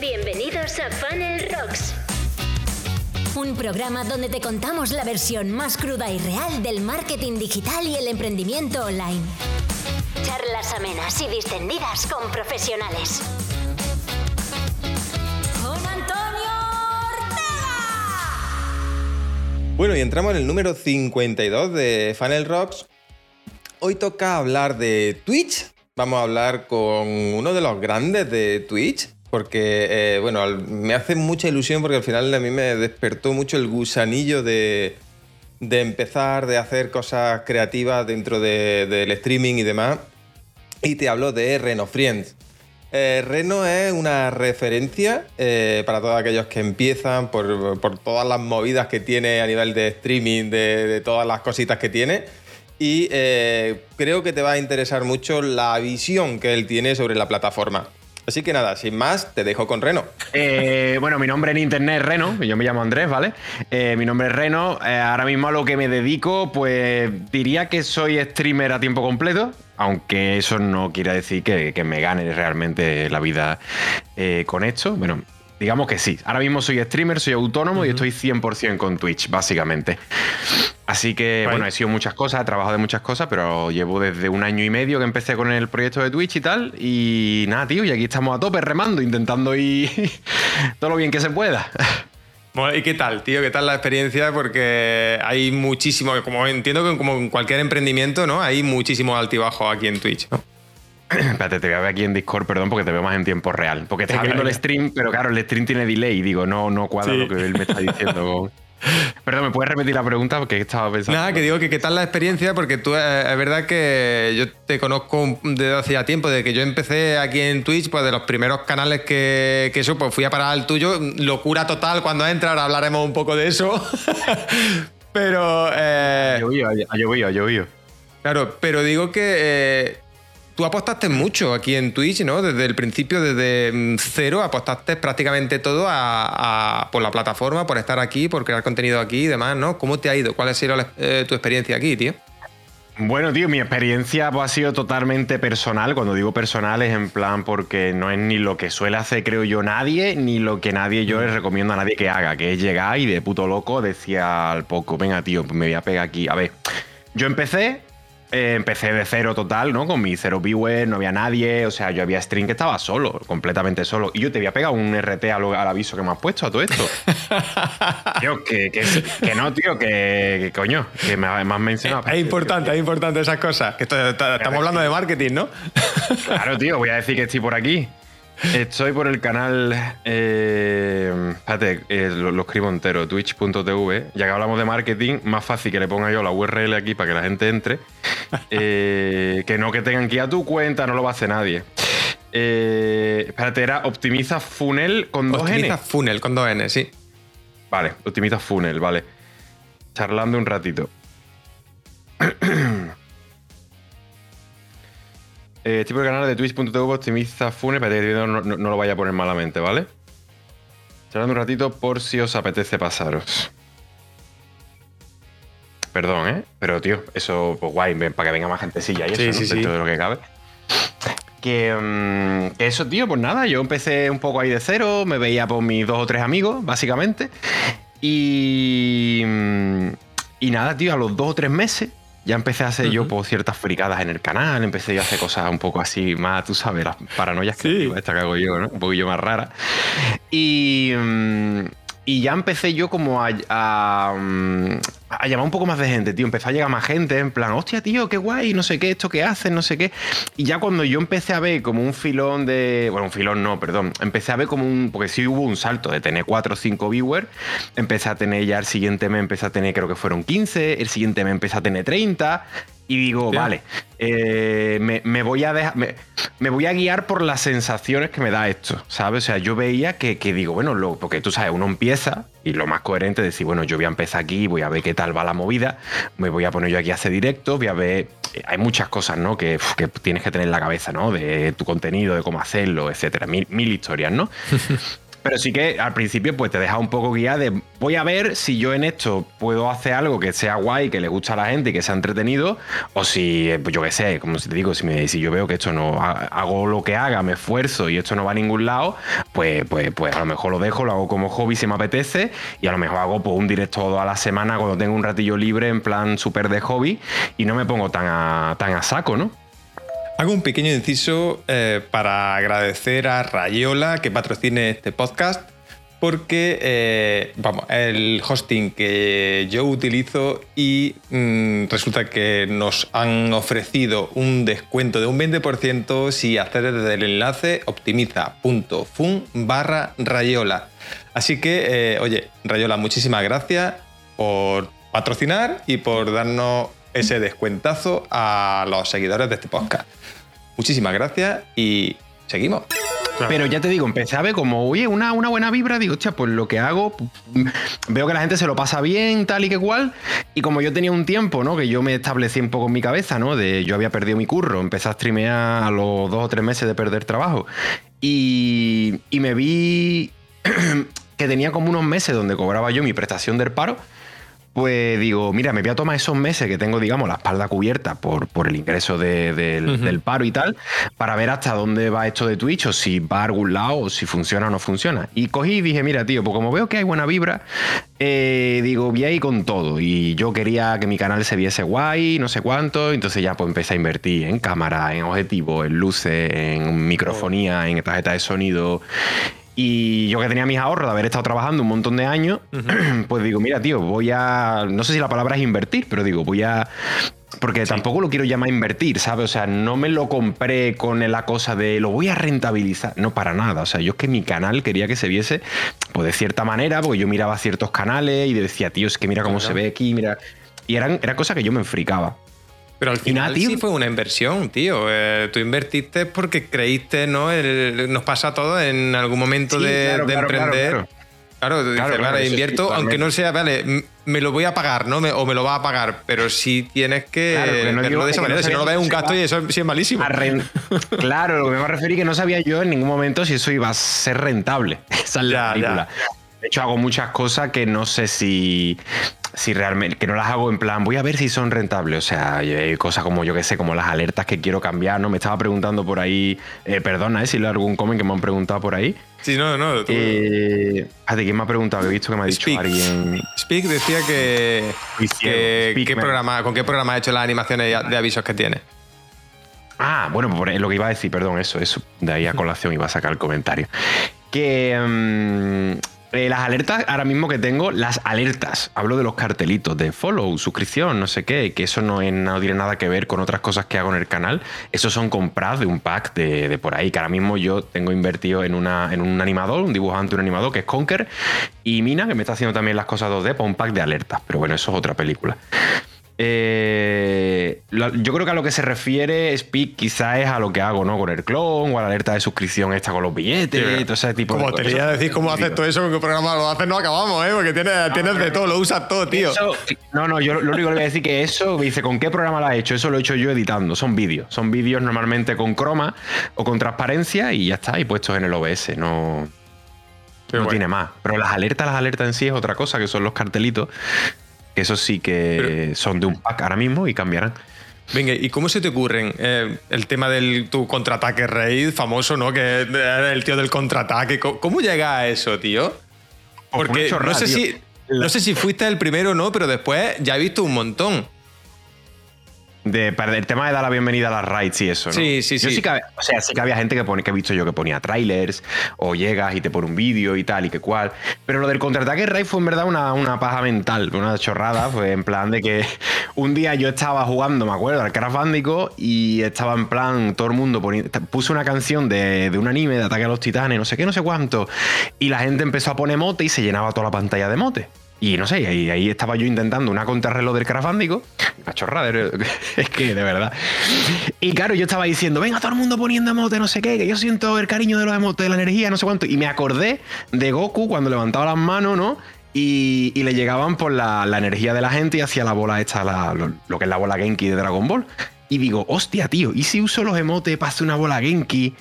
Bienvenidos a Funnel Rocks. Un programa donde te contamos la versión más cruda y real del marketing digital y el emprendimiento online. Charlas amenas y distendidas con profesionales. Con Antonio Ortega. Bueno, y entramos en el número 52 de Funnel Rocks. Hoy toca hablar de Twitch. Vamos a hablar con uno de los grandes de Twitch, porque, eh, bueno, me hace mucha ilusión porque al final a mí me despertó mucho el gusanillo de, empezar, de hacer cosas creativas dentro de- del streaming y demás. Y te hablo de Reno Friends. Eh, Reno es una referencia eh, para todos aquellos que empiezan por, todas las movidas que tiene a nivel de streaming, de, todas las cositas que tiene. Y creo que te va a interesar mucho la visión que él tiene sobre la plataforma. Así que nada, sin más, te dejo con Reno. Eh, bueno, mi nombre en internet es Reno, yo me llamo Andrés, ¿vale? Eh, mi nombre es Reno, eh, ahora mismo a lo que me dedico, pues diría que soy streamer a tiempo completo, aunque eso no quiere decir que, me gane realmente la vida eh, con esto. Bueno, digamos que sí, ahora mismo soy streamer, soy autónomo y estoy 100% con Twitch, básicamente. Así que, bueno, he sido muchas cosas, he trabajado de muchas cosas, pero llevo desde un año y medio que empecé con el proyecto de Twitch y tal. Y nada, tío, y aquí estamos a tope remando, intentando ir todo lo bien que se pueda. Bueno, ¿Y qué tal, tío? ¿Qué tal la experiencia? Porque hay muchísimo, como entiendo que como en cualquier emprendimiento, ¿no? Hay muchísimo altibajo aquí en Twitch. ¿no? Espérate, te voy a ver aquí en Discord, perdón, porque te veo más en tiempo real. Porque Venga, viendo el stream, pero claro, el stream tiene delay. Digo, no, no cuadra Sí. lo que él me está diciendo. Perdón, ¿me puedes repetir la pregunta? Porque estaba pensando. Nada, que digo que qué tal la experiencia, porque tú eh, es verdad que yo te conozco desde hace ya tiempo, desde que yo empecé aquí en Twitch, pues de los primeros canales que, que eso, pues fui a parar al tuyo. Locura total cuando entra, ahora hablaremos un poco de eso. Pero. eh, Ha llovido, ha llovido, ha llovido. Claro, pero digo que eh, tú apostaste mucho aquí en Twitch, ¿no? Desde el principio, desde mm, cero, apostaste prácticamente todo a, a- por la plataforma, por estar aquí, por crear contenido aquí y demás, ¿no? ¿Cómo te ha ido? ¿Cuál ha sido la- eh, tu experiencia aquí, tío? Bueno, tío, mi experiencia pues, ha sido totalmente personal. Cuando digo personal es en plan porque no es ni lo que suele hacer, creo yo, nadie, ni lo que nadie yo le recomiendo a nadie que haga, que es llegar y de puto loco decía al poco, venga, tío, pues me voy a pegar aquí. A ver, yo empecé, eh, empecé de cero total, ¿no? Con mi cero viewer, no había nadie, o sea, yo había stream que estaba solo, completamente solo. Y yo te voy a pegar un RT al, al aviso que me has puesto a todo esto. tío, que, que, que no, tío, que, que coño, que me, me has mencionado. Es importante, es importante esas cosas. Que esto- estamos hablando de marketing, ¿no? Claro, tío, voy a decir que estoy por aquí. Estoy por el canal. Eh, espérate, eh, lo, lo escribo entero: twitch.tv. Ya que hablamos de marketing, más fácil que le ponga yo la URL aquí para que la gente entre. Eh, que no que tengan que ir a tu cuenta, no lo va a hacer nadie. Eh, espérate, era optimiza funnel con dos Optimiza N. funnel con dos N, sí. Vale, optimiza funnel, vale. Charlando un ratito. Eh, tipo de canal de twitch.tv optimiza funnel. Espérate, que no, no- no lo vaya a poner malamente, ¿vale? Charlando un ratito por si os apetece pasaros. Perdón, ¿eh? Pero, tío, eso, pues guay, para que venga más gentecilla y eso, Sí, ¿no? sí, sí. Dentro de lo que cabe. Que, mm, que eso, tío, pues nada, yo empecé un poco ahí de cero, me veía por mis dos o tres amigos, básicamente. Y. mm, Y nada, tío, a los dos o tres meses ya empecé a hacer yo por ciertas fricadas en el canal, empecé yo a hacer cosas un poco así, más, tú sabes, las paranoias Sí. creativas, esta que hago yo, ¿no? Un poquillo más rara. Y. mm, y ya empecé yo como a, a, mm, a llamar un poco más de gente, tío. Empezó a llegar más gente, en plan, hostia, tío, qué guay, no sé qué, esto que hacen, no sé qué. Y ya cuando yo empecé a ver como un filón de. Bueno, un filón no, perdón. Empecé a ver como un. Porque sí hubo un salto de tener 4 o 5 viewers. Empecé a tener ya el siguiente mes, empecé a tener, creo que fueron 15. El siguiente mes empecé a tener 30. Y digo, vale, eh, me, me voy a dejar. Me, me voy a guiar por las sensaciones que me da esto, ¿sabes? O sea, yo veía que, que digo, bueno, lo, porque tú sabes, uno empieza y lo más coherente es decir, bueno, yo voy a empezar aquí, voy a ver qué tal va la movida, me voy a poner yo aquí a hacer directo, voy a ver. eh, Hay muchas cosas, ¿no? Que, que tienes que tener en la cabeza, ¿no? De tu contenido, de cómo hacerlo, etcétera. Mil, mil historias, ¿no? Pero sí que al principio pues te deja un poco guía de voy a ver si yo en esto puedo hacer algo que sea guay, que le gusta a la gente y que sea entretenido, o si, pues yo qué sé, como si te digo, si, me, si yo veo que esto no hago lo que haga, me esfuerzo y esto no va a ningún lado, pues, pues, pues a lo mejor lo dejo, lo hago como hobby si me apetece y a lo mejor hago pues, un directo a la semana cuando tengo un ratillo libre en plan súper de hobby y no me pongo tan a, tan a saco, ¿no? Hago un pequeño inciso eh, para agradecer a Rayola que patrocine este podcast porque eh, vamos, el hosting que yo utilizo y mm, resulta que nos han ofrecido un descuento de un 20% si accedes desde el enlace optimiza.fun barra Rayola. Así que, eh, oye, Rayola, muchísimas gracias por patrocinar y por darnos ese descuentazo a los seguidores de este podcast. Muchísimas gracias y seguimos. Pero ya te digo, empecé a ver como, oye, una, una buena vibra, digo, hostia, pues lo que hago, veo que la gente se lo pasa bien, tal y que cual. Y como yo tenía un tiempo, ¿no? Que yo me establecí un poco en mi cabeza, ¿no? De yo había perdido mi curro, empecé a streamear a los dos o tres meses de perder trabajo. Y, y me vi que tenía como unos meses donde cobraba yo mi prestación del paro pues digo, mira, me voy a tomar esos meses que tengo, digamos, la espalda cubierta por, por el ingreso del, paro y tal, para ver hasta dónde va esto de Twitch, o si va a algún lado, o si funciona o no funciona. Y cogí y dije, mira, tío, pues como veo que hay buena vibra, eh, digo, voy ahí con todo. Y yo quería que mi canal se viese guay, no sé cuánto, entonces ya pues empecé a invertir en cámara, en objetivo, en luces, en microfonía, en tarjeta de sonido y yo que tenía mis ahorros de haber estado trabajando un montón de años, pues digo, mira, tío, voy a. No sé si la palabra es invertir, pero digo, voy a. Porque tampoco lo quiero llamar invertir, ¿sabes? O sea, no me lo compré con la cosa de lo voy a rentabilizar. No, para nada. O sea, yo es que mi canal quería que se viese, pues de cierta manera, porque yo miraba ciertos canales y decía, tío, es que mira cómo se ve aquí, mira. Y eran, era cosa que yo me enfricaba. Pero al final sí fue una inversión, tío. Eh, tú invertiste porque creíste, ¿no? nos pasa todo en algún momento de, emprender. Claro, claro, invierto, aunque no sea, vale, me lo voy a pagar, ¿no? o me lo va a pagar, pero sí tienes que verlo de esa manera. si no lo ves un gasto y eso sí es malísimo. claro, lo que me referí que no sabía yo en ningún momento si eso iba a ser rentable. Esa es la película. De hecho, hago muchas cosas que no sé si, si realmente, que no las hago en plan, voy a ver si son rentables. O sea, hay cosas como, yo que sé, como las alertas que quiero cambiar, ¿no? Me estaba preguntando por ahí, eh, perdona, ¿eh? Si le algún comment que me han preguntado por ahí. Sí, no, no. Tú... Eh, ¿quién me ha preguntado? he visto que me ha dicho alguien. Speak decía que. ¿qué programa, ¿Con qué programa ha hecho las animaciones de avisos que tiene? Ah, bueno, pues lo que iba a decir, perdón, eso, eso. De ahí a colación iba a sacar el comentario. Que. Mm, eh, las alertas, ahora mismo que tengo, las alertas. Hablo de los cartelitos de follow, suscripción, no sé qué, que eso no, tiene nada que ver con otras cosas que hago en el canal. Esos son comprados de un pack de, por ahí, que ahora mismo yo tengo invertido en, una, en un animador, un dibujante, un animador, que es Conker, y Mina, que me está haciendo también las cosas 2D para un pack de alertas. Pero bueno, eso es otra película. Eh, yo creo que a lo que se refiere Speak quizás es a lo que hago, ¿no? Con el clon o a la alerta de suscripción esta con los billetes y todo ese tipo como de te iba a decir cómo haces todo eso, con qué programa lo haces, no acabamos, ¿eh? Porque tienes, tienes de todo, lo usas todo, tío. no, no, yo lo único que voy a decir que eso, dice, ¿con qué programa lo has hecho? Eso lo he hecho yo editando, son vídeos. Son vídeos normalmente con croma o con transparencia y ya está, y puestos en el OBS, no... no tiene más. Pero las alertas, las alertas en sí es otra cosa, que son los cartelitos eso sí que son de un pack ahora mismo y cambiarán. Venga, ¿y cómo se te ocurren eh, el tema del tu contraataque raid famoso, ¿no? Que es el tío del contraataque. ¿Cómo, llega a eso, tío? Pues Porque no sé, si, no sé si fuiste el primero o no, pero después ya he visto un montón. De, el tema de dar la bienvenida a las raids y eso, ¿no? Sí, sí, sí. o sea, sí que había gente que, pone, que he visto yo que ponía trailers o llegas y te pone un vídeo y tal y que cual. Pero lo del contraataque raid fue en verdad una, una paja mental, una chorrada. Fue en plan de que un día yo estaba jugando, me acuerdo, al Crash Bandicoot y estaba en plan, todo el mundo puse una canción de, de, un anime de Ataque a los Titanes, no sé qué, no sé cuánto. Y la gente empezó a poner mote y se llenaba toda la pantalla de mote. Y no sé, ahí, ahí estaba yo intentando una contrarreloj del Crash Bandicoot. Una chorrada, es que de verdad. Y claro, yo estaba diciendo, venga, todo el mundo poniendo emote, no sé qué, que yo siento el cariño de los emotes, de la energía, no sé cuánto. Y me acordé de Goku cuando levantaba las manos, ¿no? Y, le llegaban por la, energía de la gente y hacía la bola esta, lo, que es la bola Genki de Dragon Ball. Y digo, hostia, tío, ¿y si uso los emotes para hacer una bola Genki?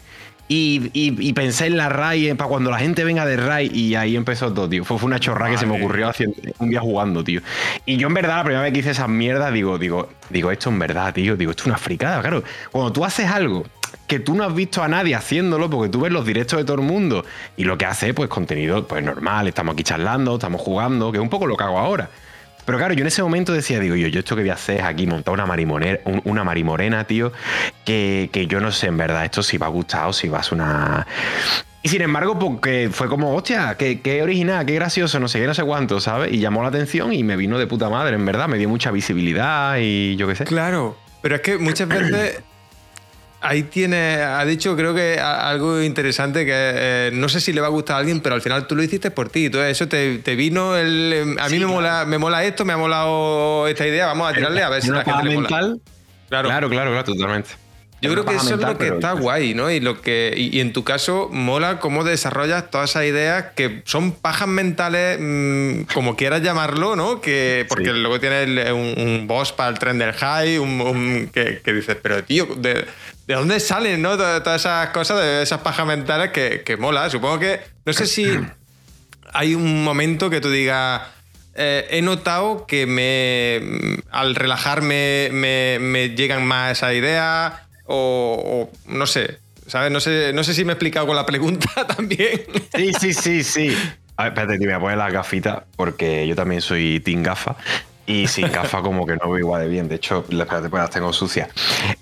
Y, pensé en la RAI para cuando la gente venga de RAI y ahí empezó todo, tío. Fue, una chorra que se me ocurrió haciendo, un día jugando, tío. Y yo en verdad la primera vez que hice esas mierdas digo, digo, digo, esto en verdad, tío, digo, esto es una fricada, claro. Cuando tú haces algo que tú no has visto a nadie haciéndolo porque tú ves los directos de todo el mundo y lo que hace pues contenido pues normal, estamos aquí charlando, estamos jugando, que es un poco lo que hago ahora. Pero claro, yo en ese momento decía, digo, yo, yo esto que voy a hacer es aquí montar una una marimorena, tío, que, yo no sé en verdad esto si va a gustar o si va a ser una... Y sin embargo, porque fue como, hostia, qué, qué, original, qué gracioso, no sé qué, no sé cuánto, ¿sabes? Y llamó la atención y me vino de puta madre, en verdad, me dio mucha visibilidad y yo qué sé. Claro, pero es que muchas veces ahí tiene, ha dicho creo que algo interesante que eh, no sé si le va a gustar a alguien, pero al final tú lo hiciste por ti. Entonces eso te, vino, el, em, a mí me, mola, me mola esto, me ha molado esta idea, vamos a tirarle a ver si la gente le mola. Claro, claro, claro, claro totalmente. Yo creo que eso es lo que está guay, ¿no? Y lo que y, en tu caso mola cómo desarrollas todas esas ideas que son pajas mentales, mm, como quieras llamarlo, ¿no? Que porque luego tienes un, boss para el tren del high, un, que, dices, pero tío, de, ¿De dónde salen, no? Todas esas cosas, de esas pajas mentales que, que mola. Supongo que. No sé si hay un momento que tú digas. Eh, he notado que me. Al relajarme me, llegan más esas ideas. O, no sé. ¿Sabes? No sé, no sé si me he explicado con la pregunta también. Sí, sí, sí, sí. A ver, espérate, te voy a poner las gafitas porque yo también soy team gafa. Y sin gafas como que no veo igual de bien. De hecho, espérate, pues las tengo sucias.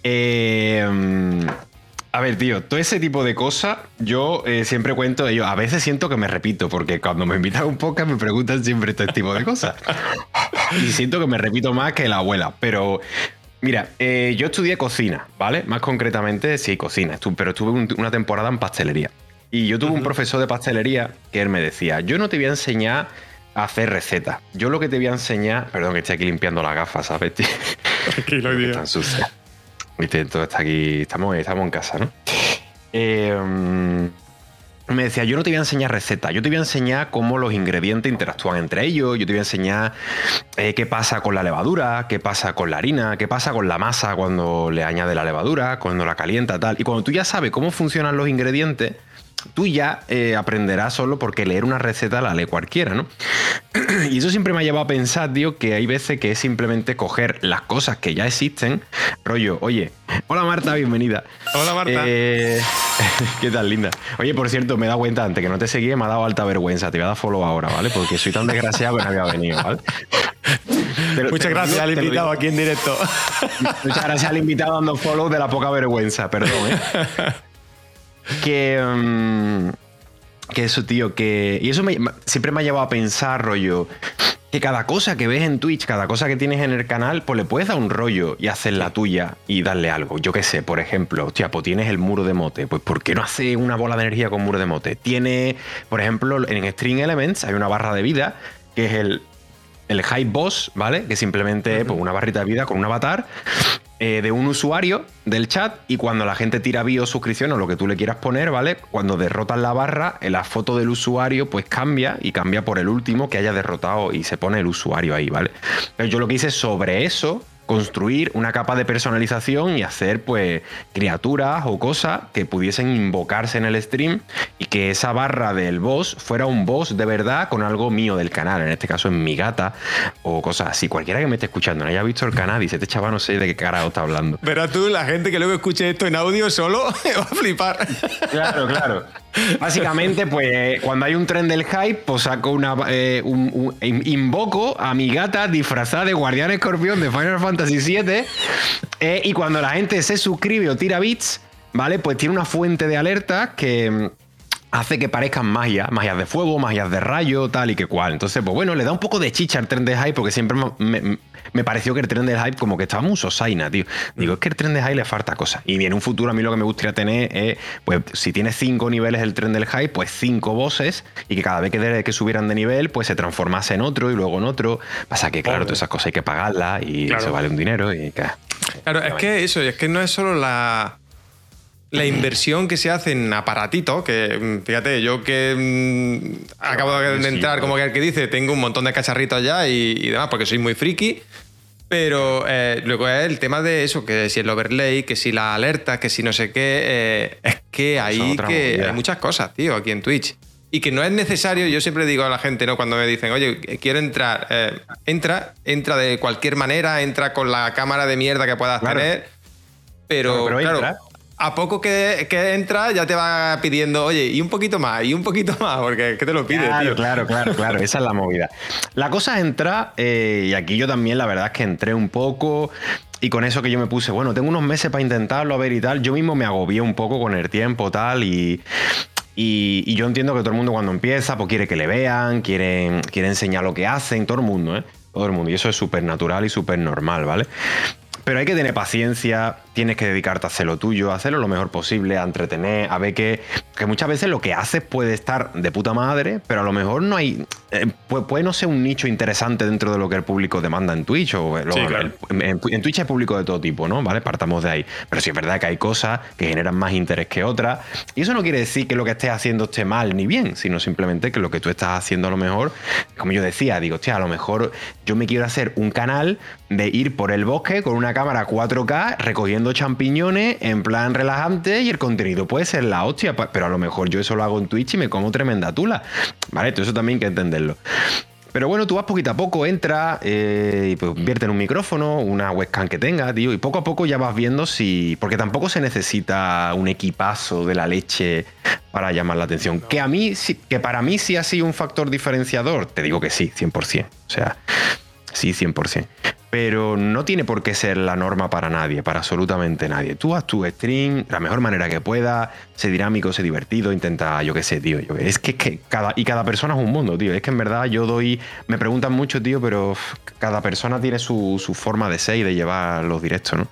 Eh, a ver, tío, todo ese tipo de cosas, yo eh, siempre cuento ello. A veces siento que me repito, porque cuando me invitan a un podcast me preguntan siempre este tipo de cosas. y siento que me repito más que la abuela. Pero, mira, eh, yo estudié cocina, ¿vale? Más concretamente, sí, cocina. pero estuve una temporada en pastelería. Y yo tuve un profesor de pastelería que él me decía, yo no te voy a enseñar hacer recetas. Yo lo que te voy a enseñar, perdón que estoy aquí limpiando las gafas, ¿sabes? Tranquilo, tío. Están sucias. Viste, entonces está aquí, estamos, estamos en casa, ¿no? Eh, me decía, yo no te voy a enseñar recetas, yo te voy a enseñar cómo los ingredientes interactúan entre ellos, yo te voy a enseñar eh, qué pasa con la levadura, qué pasa con la harina, qué pasa con la masa cuando le añade la levadura, cuando la calienta, tal. Y cuando tú ya sabes cómo funcionan los ingredientes, tú ya eh, aprenderás solo porque leer una receta la lee cualquiera, ¿no? y eso siempre me ha llevado a pensar, tío, que hay veces que es simplemente coger las cosas que ya existen, rollo, oye, hola Marta, bienvenida. Hola Marta. Eh, ¿Qué tal, linda? Oye, por cierto, me he dado cuenta antes que no te seguía, me ha dado alta vergüenza, te voy a dar follow ahora, ¿vale? Porque soy tan desgraciado que no había venido, ¿vale? Muchas gracias al invitado aquí en directo. Muchas gracias al invitado dando follow de la poca vergüenza, perdón, ¿eh? Que. Mm, que eso, tío, que. Y eso siempre me ha llevado a pensar, rollo. Que cada cosa que ves en Twitch, cada cosa que tienes en el canal, pues le puedes dar un rollo y hacer la tuya y darle algo. Yo qué sé, por ejemplo, hostia, pues tienes el muro de mote. Pues ¿por qué no hace una bola de energía con muro de mote? Tiene, por ejemplo, en String Elements hay una barra de vida que es el, el High Boss, ¿vale? Que simplemente es pues, una barrita de vida con un avatar eh, de un usuario del chat y cuando la gente tira bio, suscripción o lo que tú le quieras poner, ¿vale? Cuando derrotas la barra, eh, la foto del usuario pues cambia y cambia por el último que haya derrotado y se pone el usuario ahí, ¿vale? Pero yo lo que hice sobre eso construir una capa de personalización y hacer pues criaturas o cosas que pudiesen invocarse en el stream y que esa barra del boss fuera un boss de verdad con algo mío del canal, en este caso en mi gata o cosas así. Cualquiera que me esté escuchando, no haya visto el canal, dice, este chaval no sé de qué carajo está hablando. Pero tú, la gente que luego escuche esto en audio solo, va a flipar. Claro, claro. Básicamente, pues cuando hay un tren del hype, pues saco una. Eh, invoco a mi gata disfrazada de guardián escorpión de Final Fantasy VII. Eh, y cuando la gente se suscribe o tira bits, ¿vale? Pues tiene una fuente de alerta que mm, hace que parezcan magias, magias de fuego, magias de rayo, tal y que cual. Entonces, pues bueno, le da un poco de chicha al tren de hype porque siempre me pareció que el tren de hype como que estaba muy sosaina, tío. Digo, es que el tren de hype le falta cosas. Y en un futuro a mí lo que me gustaría tener es, pues si tiene cinco niveles el tren del hype, pues cinco bosses y que cada vez que, que subieran de nivel, pues se transformase en otro y luego en otro. Pasa que, claro, todas esas cosas hay que pagarlas y eso vale un dinero y Claro, es que eso, es que no es solo la la inversión que se hace en aparatito, que mm, fíjate, yo que mm, acabo de entrar, como que el que dice, tengo un montón de cacharritos ya y, y demás, porque soy muy friki, Pero eh, luego es el tema de eso, que si el overlay, que si la alerta, que si no sé qué. eh, es que hay, que hay muchas cosas, tío, aquí en Twitch. Y que no es necesario, yo siempre digo a la gente, ¿no? Cuando me dicen, oye, quiero entrar, eh, entra, entra de cualquier manera, entra con la cámara de mierda que puedas Claro. tener. Pero, Claro, pero claro. A poco que, que entra ya te va pidiendo, oye, y un poquito más, y un poquito más, porque es que te lo pide, Claro, tío. claro, claro, claro. Esa es la movida. La cosa es entrar, eh, y aquí yo también, la verdad es que entré un poco. Y con eso que yo me puse, bueno, tengo unos meses para intentarlo, a ver y tal. Yo mismo me agobié un poco con el tiempo, tal, y. Y, y yo entiendo que todo el mundo cuando empieza, pues quiere que le vean, quiere, quiere enseñar lo que hacen, todo el mundo, ¿eh? Todo el mundo. Y eso es súper natural y súper normal, ¿vale? Pero hay que tener paciencia, tienes que dedicarte a hacer lo tuyo, a hacerlo lo mejor posible, a entretener, a ver que, que muchas veces lo que haces puede estar de puta madre, pero a lo mejor no hay. eh, puede, puede no ser un nicho interesante dentro de lo que el público demanda en Twitch. O lo- Sí, claro. el- en, en Twitch hay público de todo tipo, ¿no? ¿Vale? Partamos de ahí. Pero sí es verdad que hay cosas que generan más interés que otras. Y eso no quiere decir que lo que estés haciendo esté mal ni bien, sino simplemente que lo que tú estás haciendo a lo mejor, como yo decía, digo, hostia, a lo mejor yo me quiero hacer un canal de ir por el bosque con una cámara 4K recogiendo champiñones en plan relajante y el contenido puede ser la hostia, pero a lo mejor yo eso lo hago en Twitch y me como tremenda tula. ¿Vale? Todo eso también hay que entenderlo. Pero bueno, tú vas poquito a poco, entra eh, y pues invierte en un micrófono, una webcam que tenga, tío, y poco a poco ya vas viendo si. Porque tampoco se necesita un equipazo de la leche para llamar la atención. Que a mí, que para mí sí ha sido un factor diferenciador, te digo que sí, 100%. O sea, sí, 100%. Pero no tiene por qué ser la norma para nadie, para absolutamente nadie. Tú haz tu stream la mejor manera que puedas, sé dinámico, sé divertido, intenta, yo qué sé, tío. es que, que cada, y cada persona es un mundo, tío. Es que en verdad yo doy, me preguntan mucho, tío, pero cada persona tiene su, su forma de ser y de llevar los directos, ¿no?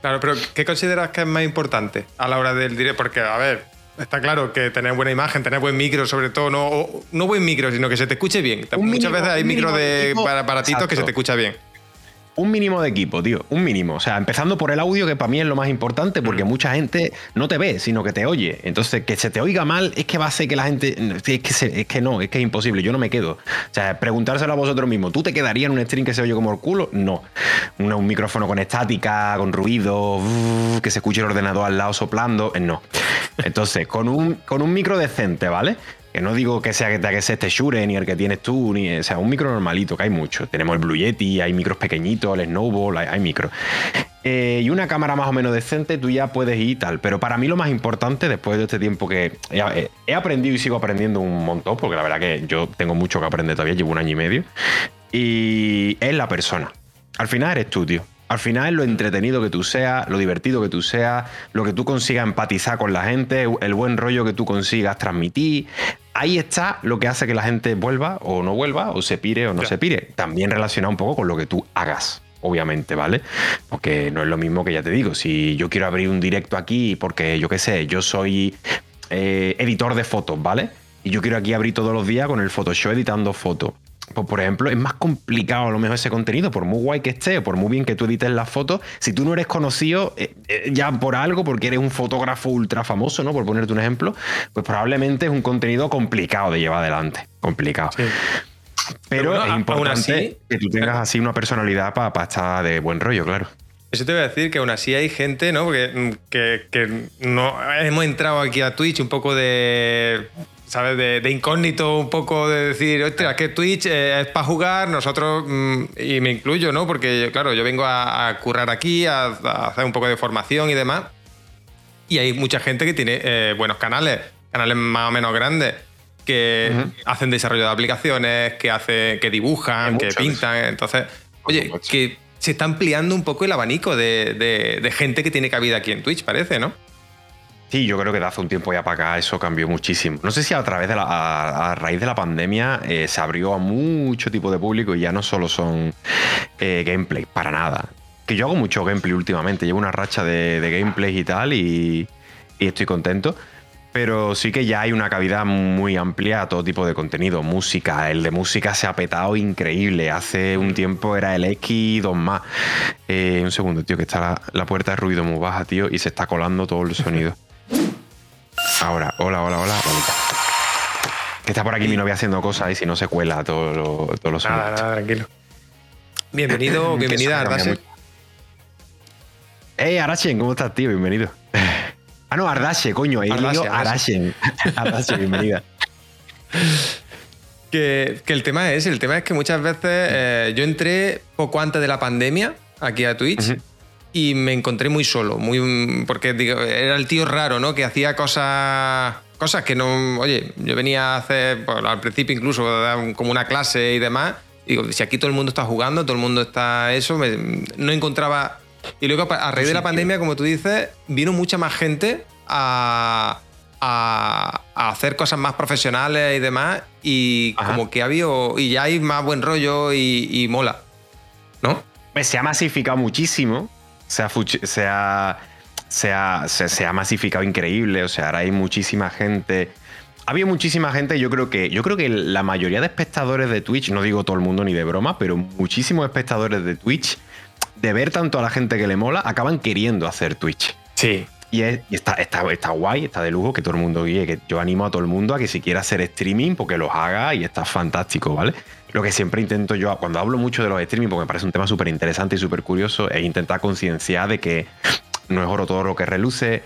Claro, pero ¿qué consideras que es más importante a la hora del directo? Porque, a ver, está claro que tener buena imagen, tener buen micro, sobre todo, no, no buen micro, sino que se te escuche bien. Un Muchas mínimo- veces hay micro de para aparatitos que se Exacto. te escucha bien. Un mínimo de equipo, tío. Un mínimo. O sea, empezando por el audio, que para mí es lo más importante, porque mucha gente no te ve, sino que te oye. Entonces, que se te oiga mal es que va a hacer que la gente. Es que, se- es que no, es que es imposible. Yo no me quedo. O sea, preguntárselo a vosotros mismos. ¿Tú te quedarías en un stream que se oye como el culo? No. Un, un micrófono con estática, con ruido, que se escuche el ordenador al lado soplando. eh, No. Entonces, con un, con un micro decente, ¿vale? Que no digo que sea que ser este Shure, ni el que tienes tú, ni. O sea, un micro normalito, que hay muchos. Tenemos el Blue Yeti, hay micros pequeñitos, el Snowball, hay, hay micros. Eh, y una cámara más o menos decente, tú ya puedes ir y tal. Pero para mí lo más importante, después de este tiempo que he, he- he aprendido y sigo aprendiendo un montón, porque la verdad que yo tengo mucho que aprender todavía, llevo un año y medio, y es la persona. Al final eres tú, tío. Al final es lo entretenido que tú seas, lo divertido que tú seas, lo que tú consigas empatizar con la gente, el buen rollo que tú consigas transmitir. Ahí está lo que hace que la gente vuelva o no vuelva, o se pire o no se pire. También relacionado un poco con lo que tú hagas, obviamente, ¿vale? Porque no es lo mismo que ya te digo, si yo quiero abrir un directo aquí porque yo qué sé, yo soy eh, editor de fotos, ¿vale? Y yo quiero aquí abrir todos los días con el Photoshop editando fotos. Pues, por ejemplo, es más complicado a lo mejor ese contenido, por muy guay que esté, o por muy bien que tú edites las fotos, si tú no eres conocido eh, eh, ya por algo, porque eres un fotógrafo ultra famoso, ¿no? Por ponerte un ejemplo, pues probablemente es un contenido complicado de llevar adelante. Complicado. Sí. Pero, Pero bueno, es importante así- que tú tengas así una personalidad para estar de buen rollo, claro. Eso te voy a decir que aún así hay gente, ¿no? Porque, mm, que, que no hemos entrado aquí a Twitch un poco de. ¿Sabes? De, de incógnito, un poco de decir, ostras, que Twitch eh, es para jugar, nosotros, mm, y me incluyo, ¿no? Porque, claro, yo vengo a, a currar aquí, a, a hacer un poco de formación y demás. Y hay mucha gente que tiene eh, buenos canales, canales más o menos grandes, que Ujú. hacen desarrollo de aplicaciones, que, hace, que dibujan, que pintan. Entonces, oye, que se está ampliando un poco el abanico de, gente que tiene cabida aquí en Twitch, parece, ¿no? Sí, yo creo que de hace un tiempo ya para acá eso cambió muchísimo. No sé si a través de la, a, raíz de la pandemia eh, se abrió a mucho tipo de público y ya no solo son eh, gameplay, para nada. Que yo hago mucho gameplay últimamente, llevo una racha de, de gameplays y tal y estoy contento. Pero sí que ya hay una cavidad muy amplia a todo tipo de contenido. Música, el de música se ha petado increíble. Hace un tiempo era el X, dos más. Eh, un segundo, tío, que está la, la puerta de ruido muy baja, tío, y se está colando todo el sonido. Ahora, hola, hola, hola. Que está por aquí mi novia haciendo cosas y si no se cuela todo lo- todos los sonidos. Nada, nada, tranquilo. Bienvenido, bienvenida, Ardache. Hey, Arachen, ¿cómo estás, tío? Bienvenido. Ah, no, Ardache, coño. Ardache, Arachen. Ardache, bienvenida. Que, el tema es, el tema es que muchas veces eh, yo entré poco antes de la pandemia aquí a Twitch y me encontré muy solo, muy porque digo, era el tío raro, ¿no? Que hacía cosas cosas que no, oye, yo venía a hacer pues, al principio incluso como una clase y demás. Digo, si aquí todo el mundo está jugando, todo el mundo está eso, no encontraba y luego, a raíz de la pandemia, como tú dices, vino mucha más gente a, hacer cosas más profesionales y demás. Y como que ha habido. Y ya hay más buen rollo y, mola. ¿No? Se ha masificado muchísimo. Se ha, se ha, masificado increíble. O sea, ahora hay muchísima gente. Ha habido muchísima gente, yo creo que yo creo que la mayoría de espectadores de Twitch, no digo todo el mundo ni de broma, pero muchísimos espectadores de Twitch de ver tanto a la gente que le mola, acaban queriendo hacer Twitch. Sí. Y, está, está, está, guay, está de lujo, que todo el mundo guíe, que yo animo a todo el mundo a que si quiera hacer streaming, porque los haga y está fantástico, ¿vale? Lo que siempre intento yo, cuando hablo mucho de los streaming, porque me parece un tema súper interesante y súper curioso, es intentar concienciar de que no es oro todo lo que reluce,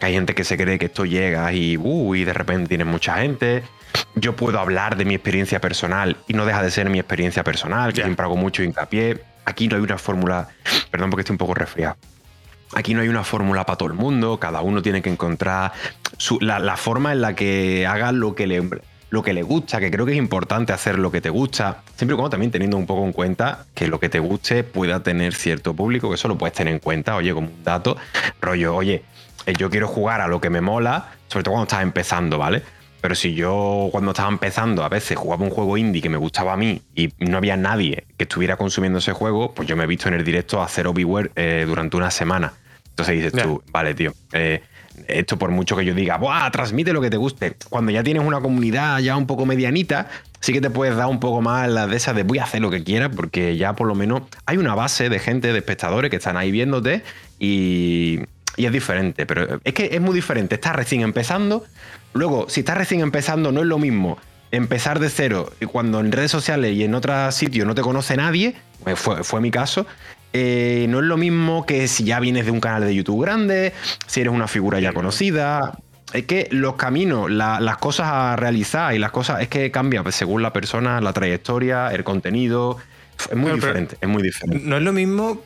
que hay gente que se cree que esto llega y, uh, y de repente tiene mucha gente. Yo puedo hablar de mi experiencia personal y no deja de ser mi experiencia personal, que siempre hago mucho hincapié Aquí no hay una fórmula, perdón porque estoy un poco resfriado. Aquí no hay una fórmula para todo el mundo, cada uno tiene que encontrar la, forma en la que haga lo que, le, lo que le gusta, que creo que es importante hacer lo que te gusta, siempre y cuando también teniendo un poco en cuenta que lo que te guste pueda tener cierto público, que eso lo puedes tener en cuenta, oye, como un dato, rollo, oye, eh, yo quiero jugar a lo que me mola, sobre todo cuando estás empezando, ¿vale? Pero si yo cuando estaba empezando a veces jugaba un juego indie que me gustaba a mí y no había nadie que estuviera consumiendo ese juego, pues yo me he visto en el directo a cero viewer eh, durante una semana. Entonces dices tú, vale, tío, eh, esto por mucho que yo diga, ¡buah! Transmite lo que te guste. Cuando ya tienes una comunidad ya un poco medianita, sí que te puedes dar un poco más la de esa de voy a hacer lo que quiera, porque ya por lo menos hay una base de gente, de espectadores que están ahí viéndote y, y es diferente. Pero es que es muy diferente. Estás recién empezando Luego, si estás recién empezando, no es lo mismo empezar de cero y cuando en redes sociales y en otros sitios no te conoce nadie, pues fue, mi caso, eh, no es lo mismo que si ya vienes de un canal de YouTube grande, si eres una figura ya conocida. Es que los caminos, las cosas a realizar y las cosas es que cambia pues, según la persona, la trayectoria, el contenido. Es muy diferente, es muy diferente. No es lo mismo,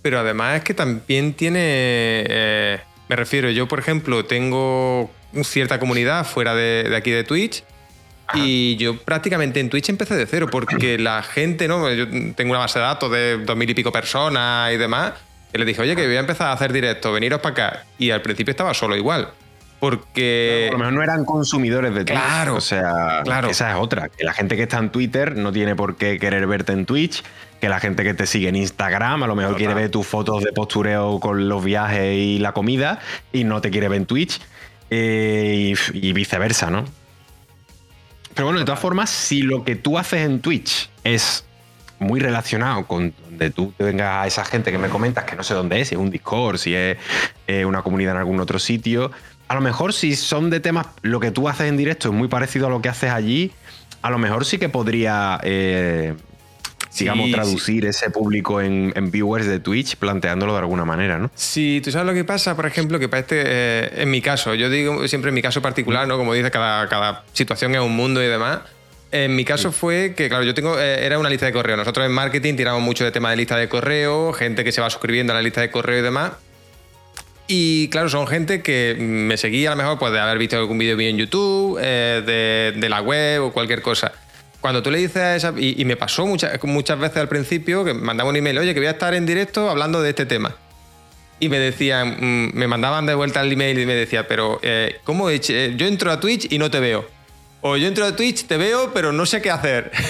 pero además es que también tiene. Eh, me refiero, yo por ejemplo tengo cierta comunidad fuera de, aquí de Twitch. Y yo prácticamente en Twitch empecé de cero porque la gente, ¿no? Yo tengo una base de datos de dos mil y pico personas y demás. Y les dije, oye, que voy a empezar a hacer directo, veniros para acá. Y al principio estaba solo igual. Porque. a lo mejor no eran consumidores de Twitch. Claro. O sea, claro. esa es otra. Que la gente que está en Twitter no tiene por qué querer verte en Twitch. Que la gente que te sigue en Instagram a lo mejor quiere ver tus fotos de postureo con los viajes y la comida y no te quiere ver en Twitch. Eh, y, viceversa, ¿no? Pero bueno, de todas formas, si lo que tú haces en Twitch es muy relacionado con donde tú te vengas a esa gente que me comentas, que no sé dónde es, si es un Discord, si es eh, una comunidad en algún otro sitio, a lo mejor si son de temas, lo que tú haces en directo es muy parecido a lo que haces allí, a lo mejor sí que podría eh, digamos, traducir ese público en, viewers de Twitch planteándolo de alguna manera, ¿no? Sí, tú sabes lo que pasa, por ejemplo, que para este, eh, en mi caso, yo digo siempre en mi caso particular, ¿no? Como dice, cada, cada situación es un mundo y demás. En mi caso fue que, claro, yo tengo, eh, era una lista de correo. Nosotros en marketing tiramos mucho de tema de lista de correo, gente que se va suscribiendo a la lista de correo y demás. Y claro, son gente que me seguía a lo mejor pues, de haber visto algún vídeo mío en YouTube, eh, de, de, la web o cualquier cosa cuando tú le dices a esa. Y, me pasó muchas, muchas veces al principio que mandaba un email, oye, que voy a estar en directo hablando de este tema. Y me decían, mm, me mandaban de vuelta el email y me decía, pero eh, ¿cómo he eh, yo entro a Twitch y no te veo? O yo entro a Twitch, te veo, pero no sé qué hacer.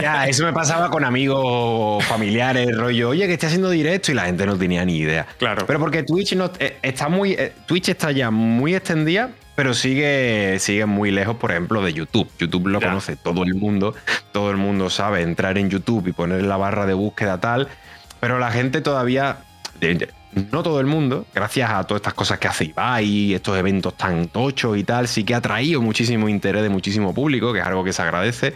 Ya, eso me pasaba con amigos familiares, rollo, oye, que estoy haciendo directo y la gente no tenía ni idea. Claro. Pero porque Twitch no, eh, está muy. Twitch está ya muy extendida pero sigue, sigue muy lejos, por ejemplo, de YouTube. YouTube lo conoce todo el mundo, todo el mundo sabe entrar en YouTube y poner la barra de búsqueda tal, pero la gente todavía, no todo el mundo, gracias a todas estas cosas que hace Ibai, estos eventos tan tochos y tal, sí que ha traído muchísimo interés de muchísimo público, que es algo que se agradece.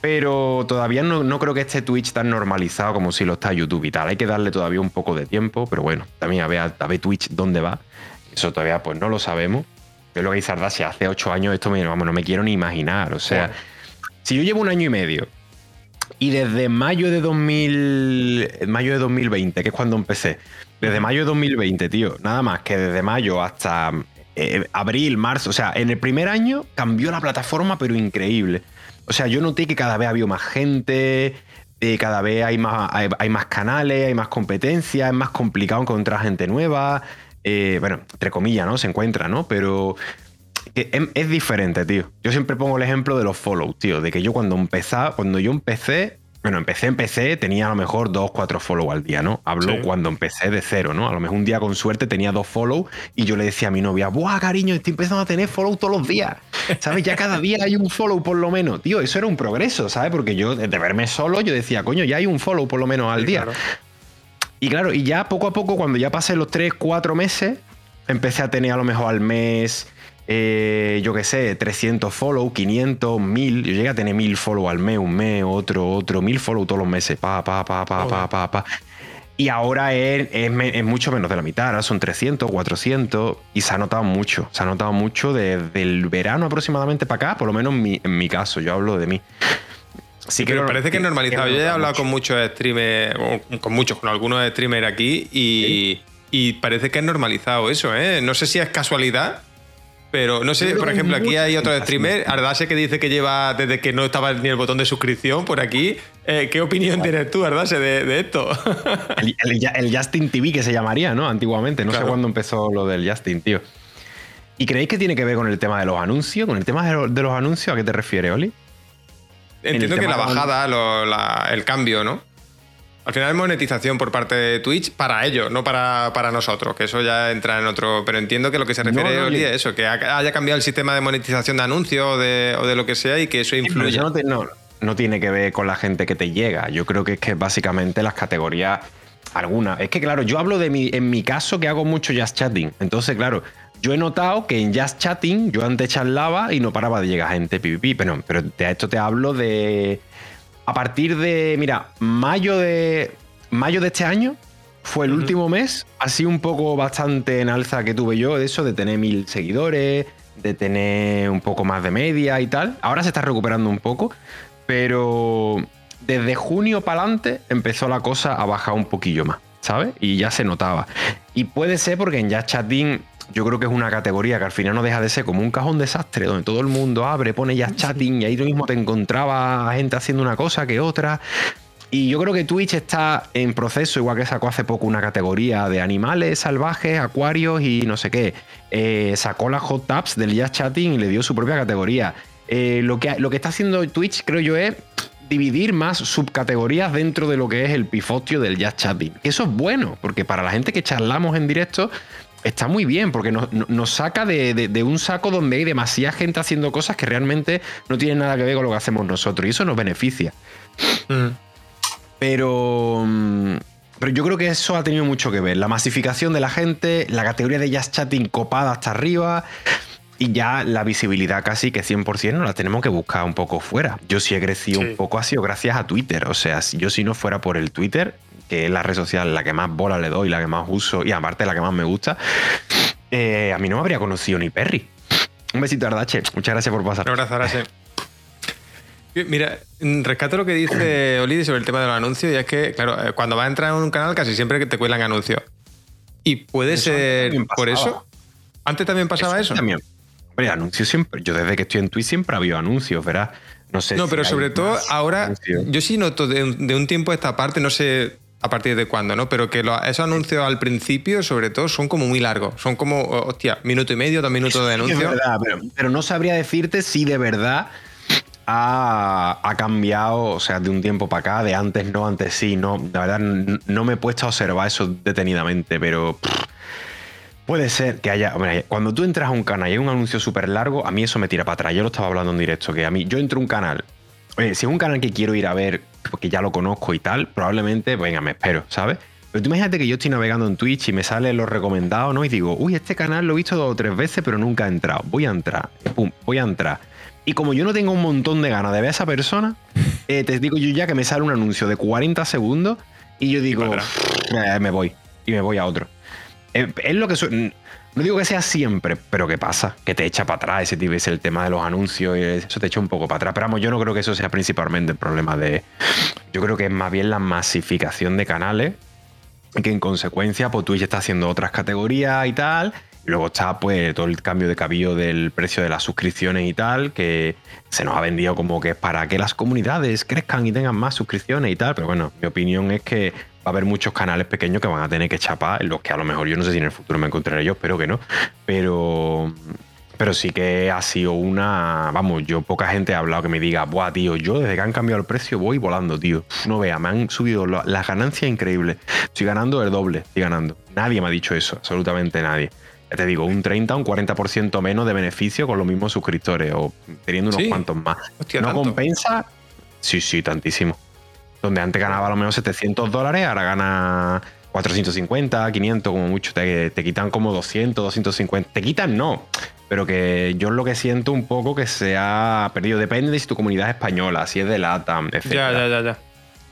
pero todavía no, creo que esté Twitch tan normalizado como si lo está YouTube y tal. Hay que darle todavía un poco de tiempo, pero bueno, también a ver, a ver Twitch dónde va. Eso todavía pues no lo sabemos. Es lo que dice hace ocho años esto vamos, no me quiero ni imaginar. O sea, si yo llevo un año y medio y desde mayo de 2000, mayo de 2020, que es cuando empecé, desde mayo de 2020, tío, nada más que desde mayo hasta eh, abril, marzo, o sea, en el primer año cambió la plataforma, pero increíble. O sea, yo noté que cada vez había más gente, eh, cada vez hay más, hay, más canales, hay más competencia, es más complicado encontrar gente nueva. Eh, bueno, entre comillas, ¿no? Se encuentra, ¿no? Pero es, diferente, tío. Yo siempre pongo el ejemplo de los follow, tío. De que yo cuando empezaba, cuando yo empecé, bueno, empecé, empecé, tenía a lo mejor dos, cuatro follow al día, ¿no? Hablo cuando empecé de cero, ¿no? A lo mejor un día con suerte tenía dos follow y yo le decía a mi novia, ¡buah, cariño! Estoy empezando a tener follow todos los días. ¿Sabes? Ya cada día hay un follow por lo menos. Tío, eso era un progreso, ¿sabes? Porque yo, de verme solo, yo decía, coño, ya hay un follow por lo menos al día. Y claro, y ya poco a poco, cuando ya pasé los tres, cuatro meses, empecé a tener a lo mejor al mes eh, yo qué sé, 300 follow, 500, 1000. Yo llegué a tener 1000 follow al mes, un mes, otro, otro, 1000 follow todos los meses. Pa, pa, pa, pa, pa, pa, pa. Y ahora es, es, mucho menos de la mitad, ahora son 300, 400 y se ha notado mucho, se ha notado mucho desde el verano aproximadamente para acá, por lo menos en mi, en mi caso, yo hablo de mí. Sí, pero parece que es normalizado. Yo he hablado con muchos streamers, con muchos, con algunos streamers aquí y, y parece que es normalizado eso, ¿eh? No sé si es casualidad, pero no sé, por ejemplo, aquí hay otro streamer, Ardase, que dice que lleva desde que no estaba ni el botón de suscripción por aquí. Eh, ¿Qué opinión tienes tú, Ardase, de, esto? el, Justin TV que se llamaría, ¿no? Antiguamente. No sé cuándo empezó lo del Justin, tío. ¿Y creéis que tiene que ver con el tema de los anuncios? ¿Con el tema de los, anuncios a qué te refieres, Oli? Entiendo que la bajada, el cambio, ¿no? Al final es monetización por parte de Twitch para ellos, no para, para, nosotros, que eso ya entra en otro. Pero entiendo que lo que se refiere no, es eso, que haya cambiado el sistema de monetización de anuncios o de, o de lo que sea y que eso influye. no, no, tiene que ver con la gente que te llega. Yo creo que es que básicamente las categorías. Algunas. Es que, claro, yo hablo de mi. En mi caso, que hago mucho just chatting. Entonces, claro, yo he notado que en just chatting yo antes charlaba y no paraba de llegar gente pipipi. Pero, pero de esto te hablo de a partir de, mira, mayo de, mayo de este año fue el último mes, así un poco bastante en alza que tuve yo de eso, de tener mil seguidores, de tener un poco más de media y tal. Ahora se está recuperando un poco, pero desde junio para adelante empezó la cosa a bajar un poquillo más, ¿sabes? Y ya se notaba. Y puede ser porque en ya chatting yo creo que es una categoría que al final no deja de ser como un cajón desastre, donde todo el mundo abre, pone ya chatting y ahí tú mismo te encontraba gente haciendo una cosa que otra. Y yo creo que Twitch está en proceso, igual que sacó hace poco una categoría de animales salvajes, acuarios y no sé qué. Eh, sacó las hot tabs del jazz chatting y le dio su propia categoría. Eh, lo, que, lo que está haciendo Twitch, creo yo, es dividir más subcategorías dentro de lo que es el pifostio del jazz chatting. Eso es bueno, porque para la gente que charlamos en directo, está muy bien porque nos, saca de, un saco donde hay demasiada gente haciendo cosas que realmente no tienen nada que ver con lo que hacemos nosotros y eso nos beneficia. Mm. Pero, mm, pero yo creo que eso ha tenido mucho que ver. La masificación de la gente, la categoría de jazz chatting copada hasta arriba y ya la visibilidad casi que 100% no la tenemos que buscar un poco fuera. Yo sí he crecido un poco, ha sido gracias a Twitter. O sea, si yo si no fuera por el Twitter, que es la red social la que más bola le doy, la que más uso y aparte la que más me gusta, eh, a mí no me habría conocido ni Perry. Un besito, Ardache. Muchas gracias por pasar. Un abrazo, Ardache. Mira, rescato lo que dice Olidi sobre el tema de los anuncios y es que, claro, eh, cuando vas a entrar en un canal casi siempre te cuelan anuncios. Y puede ser por eso. ¿Antes también pasaba eso? También. Hombre, anuncios siempre. Yo desde que estoy en Twitch siempre ha habido anuncios, ¿verdad? No sé. No, pero sobre todo ahora, yo sí noto de, de, un tiempo a esta parte, no sé a partir de cuándo, ¿no? Pero que esos anuncios al principio, sobre todo, son como muy largos. Son como, hostia, minuto y medio, dos minutos de anuncio. verdad, pero, no sabría decirte si de verdad ha, cambiado, o sea, de un tiempo para acá, de antes no, antes sí, no. De verdad, no me he puesto a observar eso detenidamente, pero. puede ser que haya. cuando tú entras a un canal y hay un anuncio súper largo, a mí eso me tira para atrás. Yo lo estaba hablando en directo, que a mí, yo entro a un canal. si es un canal que quiero ir a ver porque ya lo conozco y tal, probablemente, venga, me espero, ¿sabes? Pero tú imagínate que yo estoy navegando en Twitch y me sale los recomendados, ¿no? Y digo, uy, este canal lo he visto dos o tres veces, pero nunca he entrado. Voy a entrar, pum, voy a entrar. Y como yo no tengo un montón de ganas de ver a esa persona, eh, te digo yo ya que me sale un anuncio de 40 segundos y yo digo, me voy y me voy a otro. Eh, es lo que no digo que sea siempre, pero ¿qué pasa? Que te echa para atrás ese tipo, es el tema de los anuncios y eso te echa un poco para atrás. Pero vamos, yo no creo que eso sea principalmente el problema de. Yo creo que es más bien la masificación de canales que en consecuencia, pues Twitch está haciendo otras categorías y tal. Luego está pues todo el cambio de cabello del precio de las suscripciones y tal, que se nos ha vendido como que es para que las comunidades crezcan y tengan más suscripciones y tal. Pero bueno, mi opinión es que va a haber muchos canales pequeños que van a tener que chapar, en los que a lo mejor yo no sé si en el futuro me encontraré yo, espero que no. Pero pero sí que ha sido una. Vamos, yo poca gente ha hablado que me diga, buah, tío, yo desde que han cambiado el precio voy volando, tío. No vea, me han subido las ganancias increíbles. Estoy ganando el doble, estoy ganando. Nadie me ha dicho eso, absolutamente nadie. Ya te digo, un 30, un 40% menos de beneficio con los mismos suscriptores o teniendo unos cuantos más. ¿No compensa? Sí, sí, tantísimo. Donde antes ganaba a lo menos 700 dólares, ahora gana 450, 500 como mucho. Te, te quitan como 200, 250. Te quitan, no pero que yo lo que siento un poco que se ha perdido. Depende de si tu comunidad es española, si es de LATAM, etc. Ya, ya, ya, ya.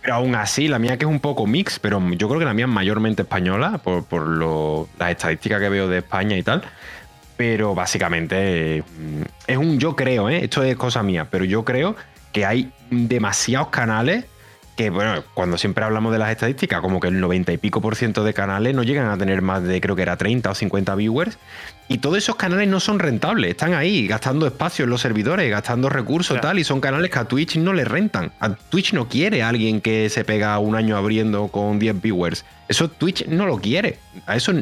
Pero aún así, la mía que es un poco mix, pero yo creo que la mía es mayormente española por, por lo, las estadísticas que veo de España y tal. Pero básicamente mm, es un yo creo, ¿eh? esto es cosa mía, pero yo creo que hay demasiados canales que, bueno, cuando siempre hablamos de las estadísticas, como que el 90 y pico por ciento de canales no llegan a tener más de, creo que era 30 o 50 viewers. Y todos esos canales no son rentables, están ahí gastando espacio en los servidores, gastando recursos y tal, y son canales que a Twitch no le rentan. A Twitch no quiere a alguien que se pega un año abriendo con 10 viewers. Eso Twitch no lo quiere. A eso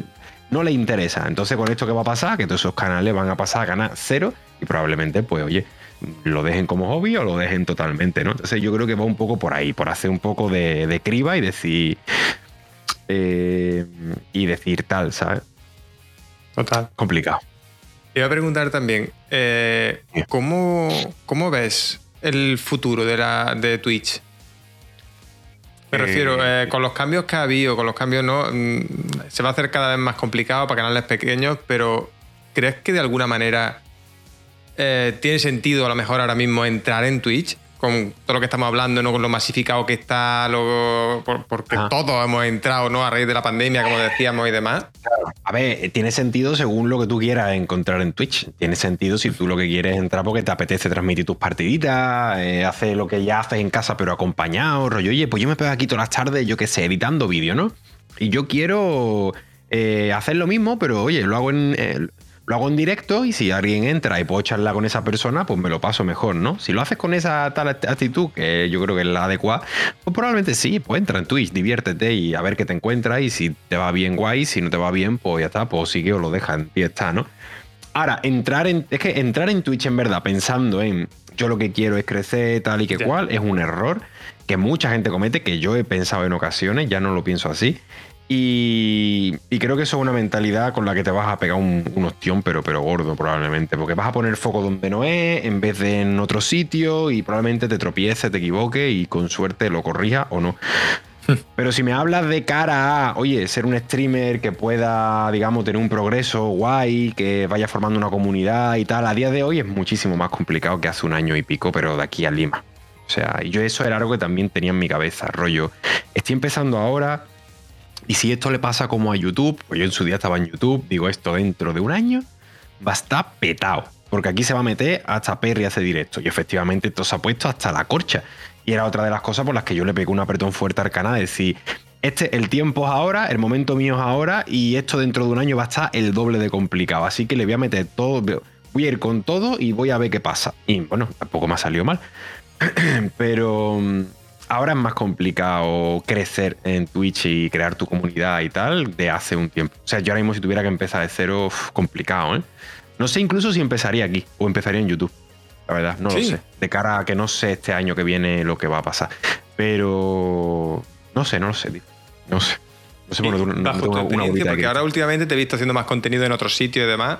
no le interesa. Entonces, con esto que va a pasar, que todos esos canales van a pasar a ganar cero y probablemente, pues, oye, lo dejen como hobby o lo dejen totalmente, ¿no? Entonces yo creo que va un poco por ahí, por hacer un poco de, criba y decir. Eh, y decir tal, ¿sabes? Total. Complicado. Te iba a preguntar también, eh, ¿cómo, ves el futuro de, la, de Twitch? Me eh, refiero, con los cambios que ha habido, con los cambios no, mm, se va a hacer cada vez más complicado para canales pequeños, pero ¿crees que de alguna manera eh, tiene sentido a lo mejor ahora mismo entrar en Twitch con todo lo que estamos hablando, ¿no? con lo masificado que está, porque todos hemos entrado ¿no? a raíz de la pandemia, como decíamos y demás. A ver, tiene sentido según lo que tú quieras encontrar en Twitch. Tiene sentido si tú lo que quieres es entrar porque te apetece transmitir tus partiditas, eh, hacer lo que ya haces en casa pero acompañado, rollo, oye, pues yo me pego aquí todas las tardes, yo qué sé, editando vídeo, ¿no? Y yo quiero eh, hacer lo mismo, pero oye, lo hago en lo hago en directo y si alguien entra y puedo charlar con esa persona, pues me lo paso mejor, ¿no? Si lo haces con esa tal actitud, que yo creo que es la adecuada, pues probablemente sí, pues entra en Twitch, diviértete y a ver qué te encuentras y si te va bien guay, si no te va bien, pues ya está, pues sigue o lo deja y está, ¿no? Ahora, entrar en, es que entrar en Twitch en verdad pensando en yo lo que quiero es crecer tal y que cual es un error que mucha gente comete, que yo he pensado en ocasiones, ya no lo pienso así. Y, creo que eso es una mentalidad con la que te vas a pegar un, un pero, pero gordo probablemente, porque vas a poner foco donde no es, en vez de en otro sitio, y probablemente te tropieces, te equivoques y con suerte lo corrija o no. Pero si me hablas de cara a, oye, ser un streamer que pueda, digamos, tener un progreso guay, que vaya formando una comunidad y tal, a día de hoy es muchísimo más complicado que hace un año y pico, pero de aquí a Lima. O sea, yo eso era algo que también tenía en mi cabeza, rollo. Estoy empezando ahora, y si esto le pasa como a YouTube, pues yo en su día estaba en YouTube, digo esto dentro de un año, va a estar petado. Porque aquí se va a meter hasta Perry hace directo. Y efectivamente esto se ha puesto hasta la corcha. Y era otra de las cosas por las que yo le pegué un apretón fuerte al canal. Es decir, este, el tiempo es ahora, el momento mío es ahora. Y esto dentro de un año va a estar el doble de complicado. Así que le voy a meter todo. Voy a ir con todo y voy a ver qué pasa. Y bueno, tampoco me ha salido mal. Pero mm, ahora es más complicado crecer en Twitch y crear tu comunidad y tal de hace un tiempo. O sea, yo ahora mismo si tuviera que empezar de cero, complicado, ¿eh? No sé incluso si empezaría aquí o empezaría en YouTube. La verdad, no lo sé. De cara a que no sé este año que viene lo que va a pasar. Pero no sé, no lo sé, tío. No sé. No sé, bueno, no, tengo una, Porque ahora últimamente te he visto haciendo más contenido en otros sitios y demás.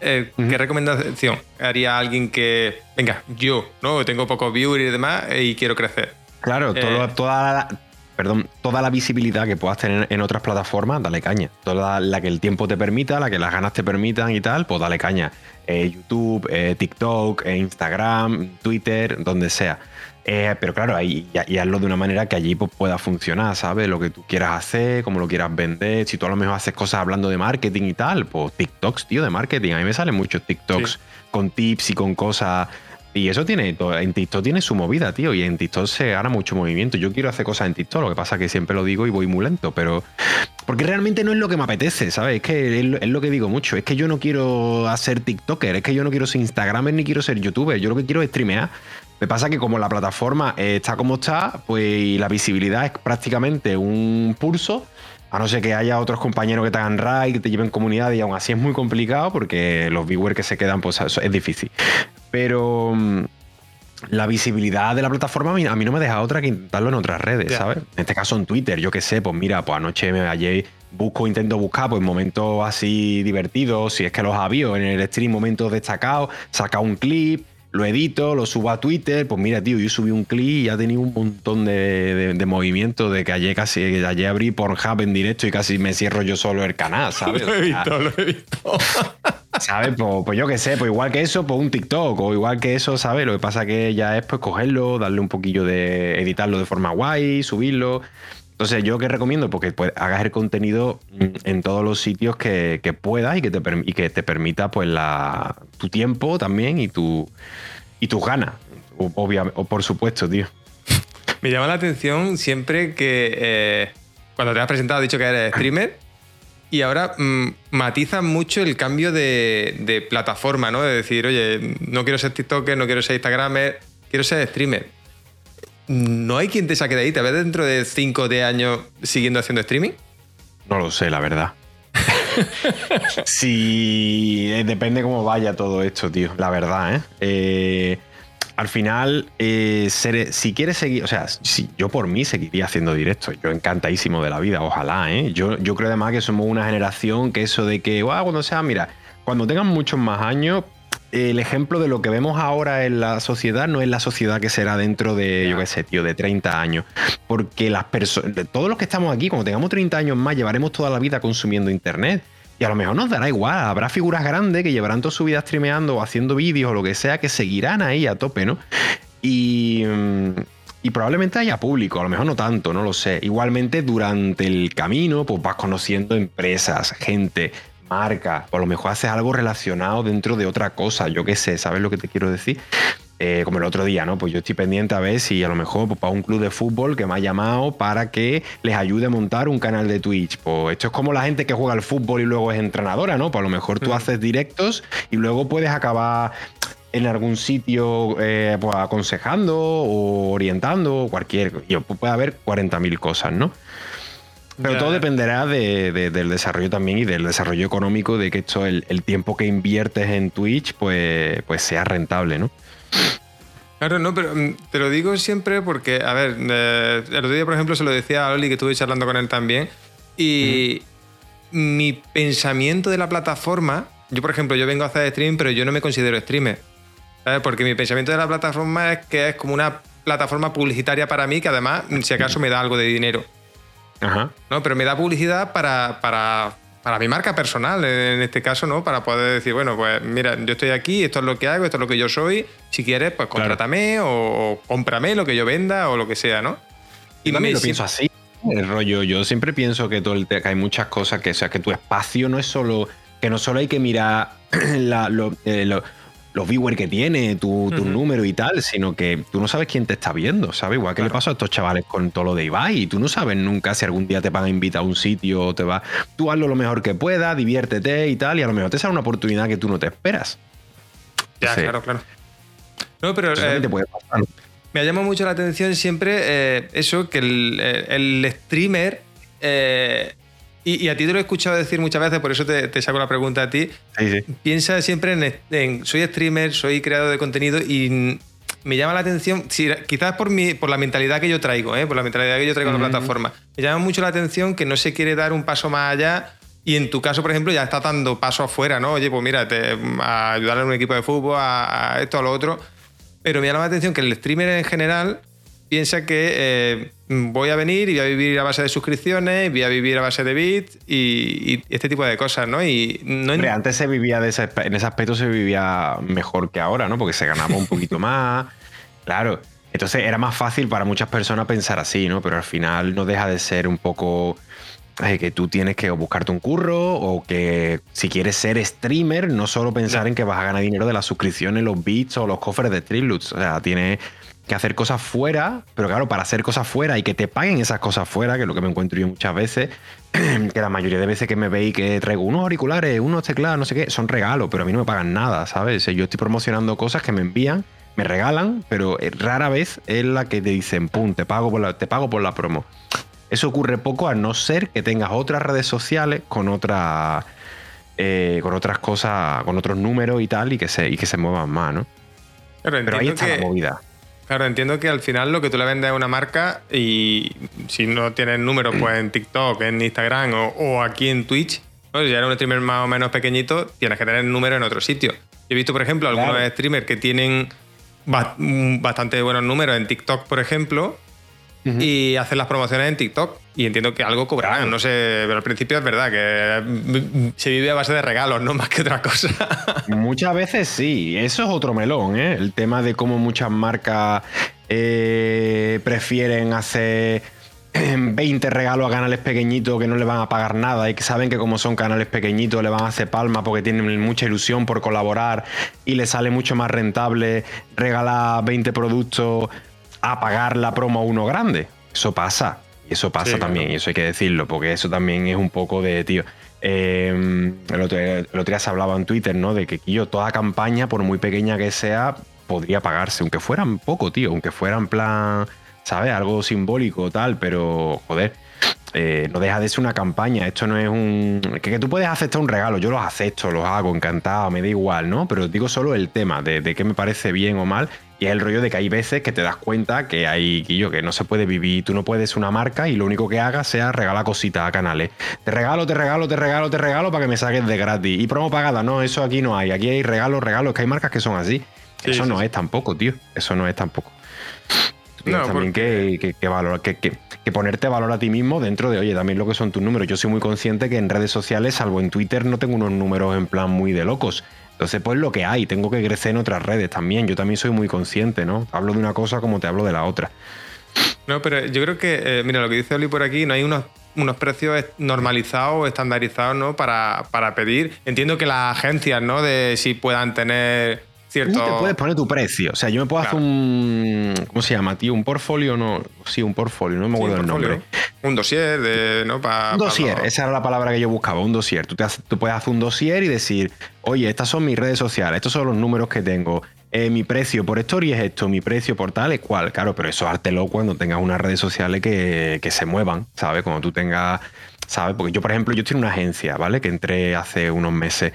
Eh, ¿Qué recomendación haría alguien que, venga, yo, ¿no? Tengo pocos viewers y demás y quiero crecer. Claro, eh. toda perdón, toda la visibilidad que puedas tener en otras plataformas, dale caña. Toda la que el tiempo te permita, la que las ganas te permitan y tal, pues dale caña. Eh, YouTube, eh, TikTok, Instagram, Twitter, donde sea. pero claro, ahí, y, hazlo de una manera que allí pues, pueda funcionar, ¿sabes? Lo que tú quieras hacer, cómo lo quieras vender. Si tú a lo mejor haces cosas hablando de marketing y tal, pues TikToks, tío, de marketing. A mí me salen muchos TikToks con tips y con cosas y eso tiene, en TikTok tiene su movida, tío, y en TikTok se gana mucho movimiento. Yo quiero hacer cosas en TikTok, lo que pasa es que siempre lo digo y voy muy lento, pero... Porque realmente no es lo que me apetece, ¿sabes? Es que es lo que digo mucho, es que yo no quiero hacer TikToker, es que yo no quiero ser Instagramer ni quiero ser YouTuber, yo lo que quiero es streamear. Me pasa que como la plataforma está como está, pues la visibilidad es prácticamente un pulso, a no ser que haya otros compañeros que te hagan raid, que te lleven comunidad y aún así es muy complicado porque los viewers que se quedan, pues es difícil. Pero mm, la visibilidad de la plataforma a mí, no me deja otra que intentarlo en otras redes, ¿sabes? En este caso en Twitter, yo qué sé, pues mira, pues anoche me hallé, busco, intento buscar pues momentos así divertidos, si es que los ha habido en el stream, momentos destacados, saca un clip, lo edito, lo subo a Twitter, pues mira, tío, yo subí un clip y ya tenido un montón de, de, movimiento de que ayer casi, ayer abrí Pornhub en directo y casi me cierro yo solo el canal, ¿sabes? lo he visto, lo he visto. ¿Sabes? Pues, pues, yo qué sé, pues igual que eso, pues un TikTok, o igual que eso, ¿sabes? Lo que pasa que ya es pues cogerlo, darle un poquillo de editarlo de forma guay, subirlo. Entonces, yo que recomiendo, porque pues, hagas el contenido en todos los sitios que, puedas y que te, que te permita pues tu tiempo también y, tu, y tus ganas. Obviamente, por supuesto, tío. Me llama la atención siempre que eh, cuando te has presentado, has dicho que eres streamer y ahora mm, matizan mucho el cambio de, de, plataforma, ¿no? De decir, oye, no quiero ser TikToker, no quiero ser Instagramer, quiero ser streamer no hay quien te saque de ahí. ¿Te ves dentro de 5 de años siguiendo haciendo streaming? No lo sé, la verdad. sí, eh, depende cómo vaya todo esto, tío. La verdad, ¿eh? eh al final, eh, si quieres seguir, o sea, si yo por mí seguiría haciendo directo, yo encantadísimo de la vida, ojalá, ¿eh? Yo, yo creo además que somos una generación que eso de que, cuando sea, mira, cuando tengan muchos más años, el ejemplo de lo que vemos ahora en la sociedad no es la sociedad que será dentro de, yo qué sé, tío, de 30 años. Porque las personas, todos los que estamos aquí, cuando tengamos 30 años más, llevaremos toda la vida consumiendo Internet. Y a lo mejor nos dará igual, habrá figuras grandes que llevarán toda su vida streameando o haciendo vídeos o lo que sea, que seguirán ahí a tope, ¿no? Y, mm, y probablemente haya público, a lo mejor no tanto, no lo sé. Igualmente durante el camino, pues vas conociendo empresas, gente, marca, o a lo mejor haces algo relacionado dentro de otra cosa, yo qué sé, ¿sabes lo que te quiero decir? Eh, como el otro día, ¿no? Pues yo estoy pendiente a ver si a lo mejor pues, para un club de fútbol que me ha llamado para que les ayude a montar un canal de Twitch. Pues esto es como la gente que juega al fútbol y luego es entrenadora, ¿no? Pues a lo mejor tú mm. haces directos y luego puedes acabar en algún sitio eh, pues, aconsejando o orientando, cualquier. Puede haber 40.000 cosas, ¿no? Pero todo dependerá del desarrollo también y del desarrollo económico, de que esto, el, tiempo que inviertes en Twitch, pues, pues sea rentable, ¿no? Claro, no, pero mm, te lo digo siempre porque, a ver, eh, el otro día, por ejemplo, se lo decía a Oli, que estuve charlando con él también, y mi pensamiento de la plataforma, yo, por ejemplo, yo vengo a hacer stream, pero yo no me considero streamer, ¿sabes? Porque mi pensamiento de la plataforma es que es como una plataforma publicitaria para mí, que además, si acaso, me da algo de dinero. Ajá. ¿no? Pero me da publicidad para, para, para, mi marca personal, en este caso, ¿no? Para poder decir, bueno, pues mira, yo estoy aquí, esto es lo que hago, esto es lo que yo soy. Si quieres, pues contrátame o, cómprame lo que yo venda o lo que sea, ¿no? Y también lo pienso así. El rollo, yo siempre pienso que, todo el que hay muchas cosas que, o sea, que tu espacio no es solo, que no solo hay que mirar la, lo, eh, lo los viewers que tiene, tu, número y tal, sino que tú no sabes quién te está viendo, ¿sabes? Igual que le pasó a estos chavales con todo lo de Ibai, y tú no sabes nunca si algún día te van a invitar a un sitio o te va. Tú hazlo lo mejor que puedas, diviértete y tal, y a lo mejor te sale una oportunidad que tú no te esperas. Ya, claro, claro. No, pero. Eh, me ha llamado mucho la atención siempre eh, eso, que el, eh, el streamer y, a ti te lo he escuchado decir muchas veces, por eso te, saco la pregunta a ti. Piensa siempre en, soy streamer, soy creador de contenido y me llama la atención, quizás por, mi, por la mentalidad que yo traigo, ¿eh? por la mentalidad que yo traigo en la plataforma, me llama mucho la atención que no se quiere dar un paso más allá y en tu caso, por ejemplo, ya está dando paso afuera, ¿no? Oye, pues mira, a ayudar a un equipo de fútbol, a, esto, a lo otro. Pero me llama la atención que el streamer en general piensa que eh, voy a venir y voy a vivir a base de suscripciones, voy a vivir a base de bits y, este tipo de cosas, ¿no? Y no antes se vivía de ese, en ese aspecto se vivía mejor que ahora, ¿no? Porque se ganaba un poquito más. Claro. Entonces era más fácil para muchas personas pensar así, ¿no? Pero al final no deja de ser un poco eh, que tú tienes que buscarte un curro o que si quieres ser streamer, no solo pensar en que vas a ganar dinero de las suscripciones, los bits o los cofres de Trilux. O sea, tienes que hacer cosas fuera, pero claro, para hacer cosas fuera y que te paguen esas cosas fuera, que es lo que me encuentro yo muchas veces, que la mayoría de veces que me veis que traigo unos auriculares, unos teclados, no sé qué, son regalos, pero a mí no me pagan nada, ¿sabes? Yo estoy promocionando cosas que me envían me regalan, pero eh, rara vez es la que te dicen, pum, te pago por la, te pago por la promo. Eso ocurre poco a no ser que tengas otras redes sociales con otras eh, con otras cosas, con otros números y tal, y que se, y que se muevan más, ¿no? pero ahí está la movida. Claro, entiendo que al final lo que tú le vendes a una marca y si no tienes números, pues en TikTok, en Instagram o, aquí en Twitch, si eres un streamer más o menos pequeñito, tienes que tener números en otro sitio. he visto, por ejemplo, algunos streamers que tienen Mm, bastante buenos números en TikTok, por ejemplo, y hacen las promociones en TikTok. Y entiendo que algo cobrarán, no sé, pero al principio es verdad que mm, se vive a base de regalos, no más que otra cosa. Muchas veces sí, eso es otro melón, ¿eh? El tema de cómo muchas marcas eh, prefieren hacer 20 regalos a canales pequeñitos que no le van a pagar nada y que saben que como son canales pequeñitos le van a hacer palma porque tienen mucha ilusión por colaborar y les sale mucho más rentable regalar 20 productos a pagar la promo a uno grande. Eso pasa. Y eso pasa también, y eso hay que decirlo, porque eso también es un poco de, tío. Em, el, otro, día se hablaba en Twitter, ¿no? De que yo toda campaña, por muy pequeña que sea, podría pagarse, aunque fueran poco, tío, aunque fuera en plan ¿sabes? Algo simbólico, tal, pero joder. Eh, no deja de ser una campaña. Esto no es un. Que, tú puedes aceptar un regalo. Yo los acepto, los hago, encantado, me da igual, ¿no? Pero digo solo el tema de, de qué me parece bien o mal. Y es el rollo de que hay veces que te das cuenta que hay, que que no se puede vivir. Tú no puedes una marca y lo único que hagas sea regalar cositas a canales. Te regalo, te regalo, te regalo, te regalo para que me saques de gratis. Y promo pagada, no, eso aquí no hay. Aquí hay regalos, regalos, que hay marcas que son así. eso no es tampoco, tío. Eso no es tampoco también que, que, que, ponerte valor a ti mismo dentro de, oye, también lo que son tus números. Yo soy muy consciente que en redes sociales, salvo en Twitter, no tengo unos números en plan muy de locos. Entonces, pues lo que hay, tengo que crecer en otras redes también. Yo también soy muy consciente, ¿no? Hablo de una cosa como te hablo de la otra. No, pero yo creo que, eh, mira, lo que dice Oli por aquí, no hay unos, unos precios normalizados, estandarizados, ¿no? Para, para pedir. Entiendo que las agencias, ¿no? De si puedan tener Cierto... Tú te puedes poner tu precio. O sea, yo me puedo hacer un. ¿Cómo se llama, tío? Un portfolio, no. Sí, un portfolio, no me acuerdo el nombre. Un dossier, de, ¿no? un dossier, esa era la palabra que yo buscaba, un dossier. Tú, te tú puedes hacer un dossier y decir, oye, estas son mis redes sociales, estos son los números que tengo. Eh, mi precio por story es esto, mi precio por tal es cual. Claro, pero eso hártelo cuando tengas unas redes sociales que, que se muevan, ¿sabes? Cuando tú tengas. ¿sabes? Porque yo, por ejemplo, yo en una agencia, ¿vale? Que entré hace unos meses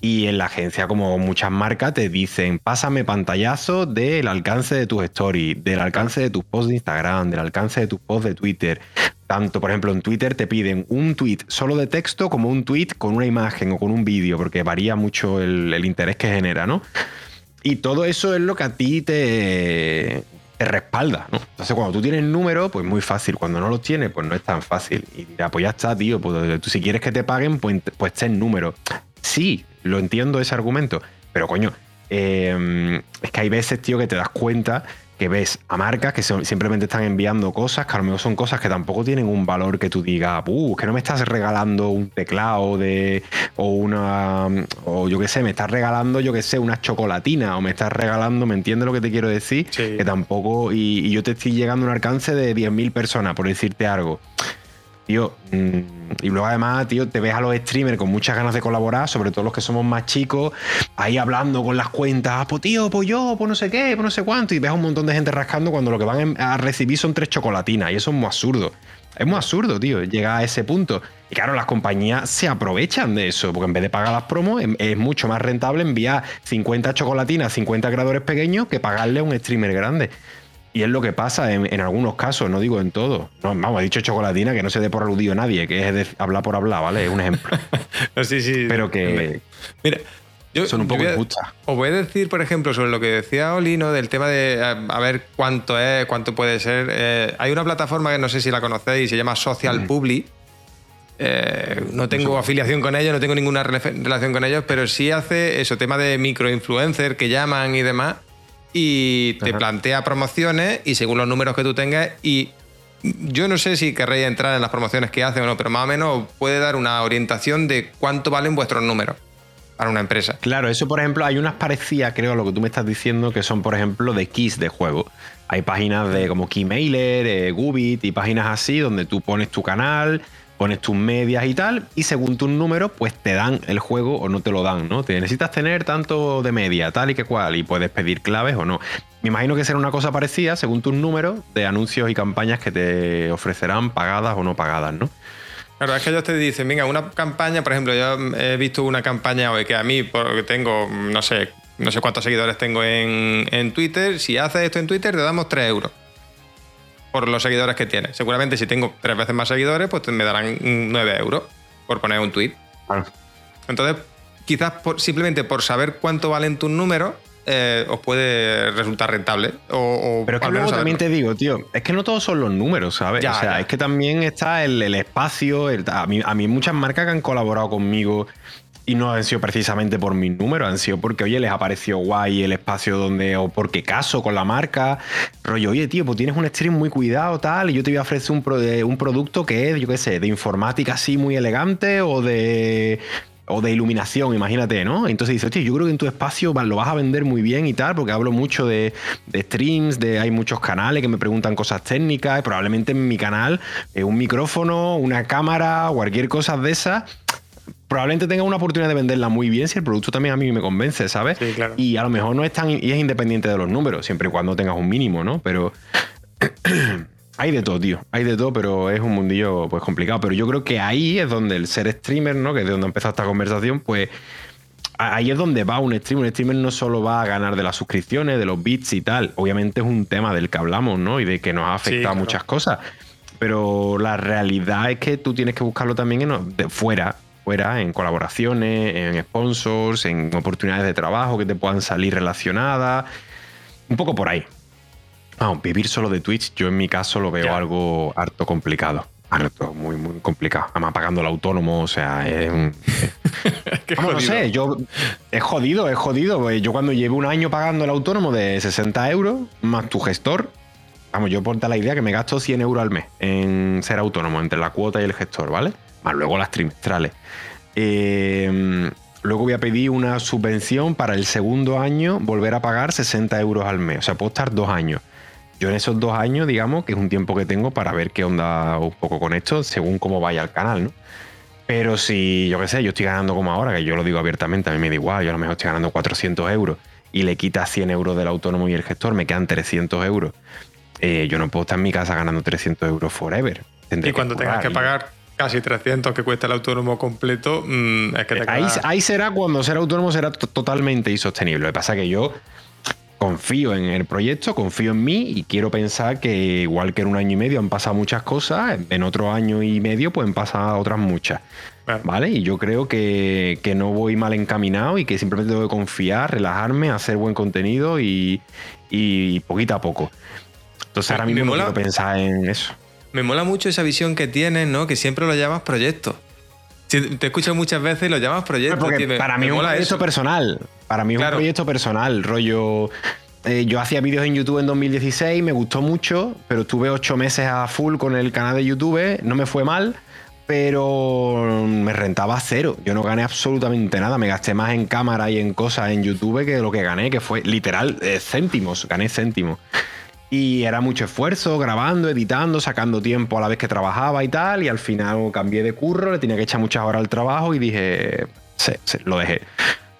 y en la agencia, como muchas marcas, te dicen, pásame pantallazo del alcance de tus stories, del alcance de tus posts de Instagram, del alcance de tus posts de Twitter. Tanto, por ejemplo, en Twitter te piden un tweet solo de texto como un tweet con una imagen o con un vídeo, porque varía mucho el, interés que genera, ¿no? Y todo eso es lo que a ti te, te respalda, ¿no? Entonces, cuando tú tienes números, pues muy fácil. Cuando no los tienes, pues no es tan fácil. Y dirá, pues ya está, tío, pues tú si quieres que te paguen, pues, pues ten números. Sí, lo entiendo ese argumento, pero coño, em, es que hay veces, tío, que te das cuenta que ves a marcas que simplemente están enviando cosas que a lo mejor son cosas que tampoco tienen un valor que tú digas, uh, que no me estás regalando un teclado de, o una, o yo qué sé, me estás regalando, yo qué sé, una chocolatina, o me estás regalando, ¿me entiendes lo que te quiero decir? Que tampoco, y, y, yo te estoy llegando a un alcance de 10.000 personas, por decirte algo. Tío, mm, y luego además, tío, te ves a los streamers con muchas ganas de colaborar, sobre todo los que somos más chicos, ahí hablando con las cuentas, ah, pues tío, pues yo, pues no sé qué, pues no sé cuánto, y ves a un montón de gente rascando cuando lo que van a recibir son tres chocolatinas, y eso es muy absurdo. Es muy absurdo, tío, llegar a ese punto. Y claro, las compañías se aprovechan de eso, porque en vez de pagar las promos, em, es mucho más rentable enviar 50 chocolatinas a 50 creadores pequeños que pagarle a un streamer grande. Y es lo que pasa en, algunos casos, no digo en todo. No, vamos, he dicho chocolatina que no se dé por aludido a nadie, que es hablar por hablar, ¿vale? Es un ejemplo. sí, sí. Pero que. Mira, son un poco injustas. Os voy a decir, por ejemplo, sobre lo que decía Olino del tema de a, ver cuánto es, cuánto puede ser. Eh, hay una plataforma que no sé si la conocéis, se llama Social Publi. Eh, no tengo afiliación con ellos, no tengo ninguna relación con ellos, pero sí hace eso, tema de microinfluencer que llaman y demás. Y te plantea promociones y según los números que tú tengas. Y yo no sé si querréis entrar en las promociones que hace o no, pero más o menos puede dar una orientación de cuánto valen vuestros números para una empresa. Claro, eso por ejemplo, hay unas parecidas, creo, a lo que tú me estás diciendo, que son por ejemplo de keys de juego. Hay páginas de como Keymailer, eh, Gubit y páginas así donde tú pones tu canal, pones tus medias y tal, y según tus números, pues te dan el juego o no te lo dan, ¿no? Te necesitas tener tanto de media, tal y que cual, y puedes pedir claves o no. Me imagino que será una cosa parecida según tus números de anuncios y campañas que te ofrecerán pagadas o no pagadas, ¿no? Claro, es que ellos te dicen, venga, una campaña, por ejemplo, yo he visto una campaña hoy que a mí, porque tengo, no sé, no sé cuántos seguidores tengo en, Twitter, si haces esto en Twitter te damos 3 euros por los seguidores que tienes. Seguramente si tengo tres veces más seguidores, pues me darán 9 euros por poner un tweet. Entonces, quizás simplemente por saber cuánto valen tus números, eh, os puede resultar rentable. O, Pero es que luego también te digo, tío, es que no todos son los números, ¿sabes? o sea, es que también está el, espacio. a, mí, a mí muchas marcas que han colaborado conmigo y no han sido precisamente por mis números, han sido porque, oye, les ha parecido guay el espacio donde, o porque caso con la marca. Rollo, oye, tío, pues tienes un stream muy cuidado, tal, y yo te voy a ofrecer un, un producto que es, yo qué sé, de informática así muy elegante o de o de iluminación, imagínate, ¿no? Entonces dices, tío, yo creo que en tu espacio lo vas a vender muy bien y tal, porque hablo mucho de, streams, de hay muchos canales que me preguntan cosas técnicas, probablemente en mi canal eh, un micrófono, una cámara, cualquier cosa de esas probablemente tenga una oportunidad de venderla muy bien si el producto también a mí me convence, ¿sabes? Sí, claro. Y a lo mejor no es tan y es independiente de los números, siempre y cuando tengas un mínimo, ¿no? Pero Hay de todo, tío. Hay de todo, pero es un mundillo pues complicado. Pero yo creo que ahí es donde el ser streamer, ¿no? Que es de donde empezó esta conversación, pues ahí es donde va un streamer. Un streamer no solo va a ganar de las suscripciones, de los bits y tal. Obviamente es un tema del que hablamos, ¿no? Y de que nos ha afectado muchas cosas. Pero la realidad es que tú tienes que buscarlo también en, de fuera, fuera, en colaboraciones, en sponsors, en oportunidades de trabajo que te puedan salir relacionadas. Un poco por ahí. Vamos, vivir solo de Twitch, yo en mi caso lo veo algo harto complicado. Harto, muy, muy complicado. Además, pagando el autónomo, o sea, es un. Vamos, no sé, yo. Es jodido, es jodido. Yo cuando llevo un año pagando el autónomo de 60 euros, más tu gestor, vamos, yo ponte la idea que me gasto 100 euros al mes en ser autónomo, entre la cuota y el gestor, ¿vale? Más luego las trimestrales. Eh, luego voy a pedir una subvención para el segundo año volver a pagar 60 euros al mes. O sea, puedo estar dos años. Yo en esos dos años, digamos, que es un tiempo que tengo para ver qué onda un poco con esto, según cómo vaya el canal, ¿no? Pero si, yo qué sé, yo estoy ganando como ahora, que yo lo digo abiertamente, a mí me da igual, yo a lo mejor estoy ganando 400 euros y le quitas 100 euros del autónomo y el gestor, me quedan 300 euros. Eh, yo no puedo estar en mi casa ganando 300 euros forever. y cuando tengas que pagar casi 300 que cuesta el autónomo completo, mm, es que te ahí, ahí será cuando ser autónomo será totalmente insostenible. Lo que pasa es que yo confío en el proyecto, confío en mí y quiero pensar que igual que en un año y medio han pasado muchas cosas, en otro año y medio pueden pasar otras muchas. ¿Vale? Y yo creo que, no voy mal encaminado y que simplemente tengo que confiar, relajarme, hacer buen contenido y, poquito a poco. Entonces ahora mismo quiero pensar en eso. Me mola mucho esa visión que tienes, ¿no? Que siempre lo llamas proyecto. Te escucho muchas veces y lo llamas proyecto. para mí es un proyecto personal. Para mí es un proyecto personal, rollo. Eh, yo hacía vídeos en YouTube en 2016, me gustó mucho, pero estuve ocho meses a full con el canal de YouTube, no me fue mal, pero me rentaba cero. Yo no gané absolutamente nada, me gasté más en cámara y en cosas en YouTube que lo que gané, que fue literal eh, céntimos, gané céntimos. Y era mucho esfuerzo, grabando, editando, sacando tiempo a la vez que trabajaba y tal. Y al final cambié de curro, le tenía que echar muchas horas al trabajo y dije, sí, lo dejé.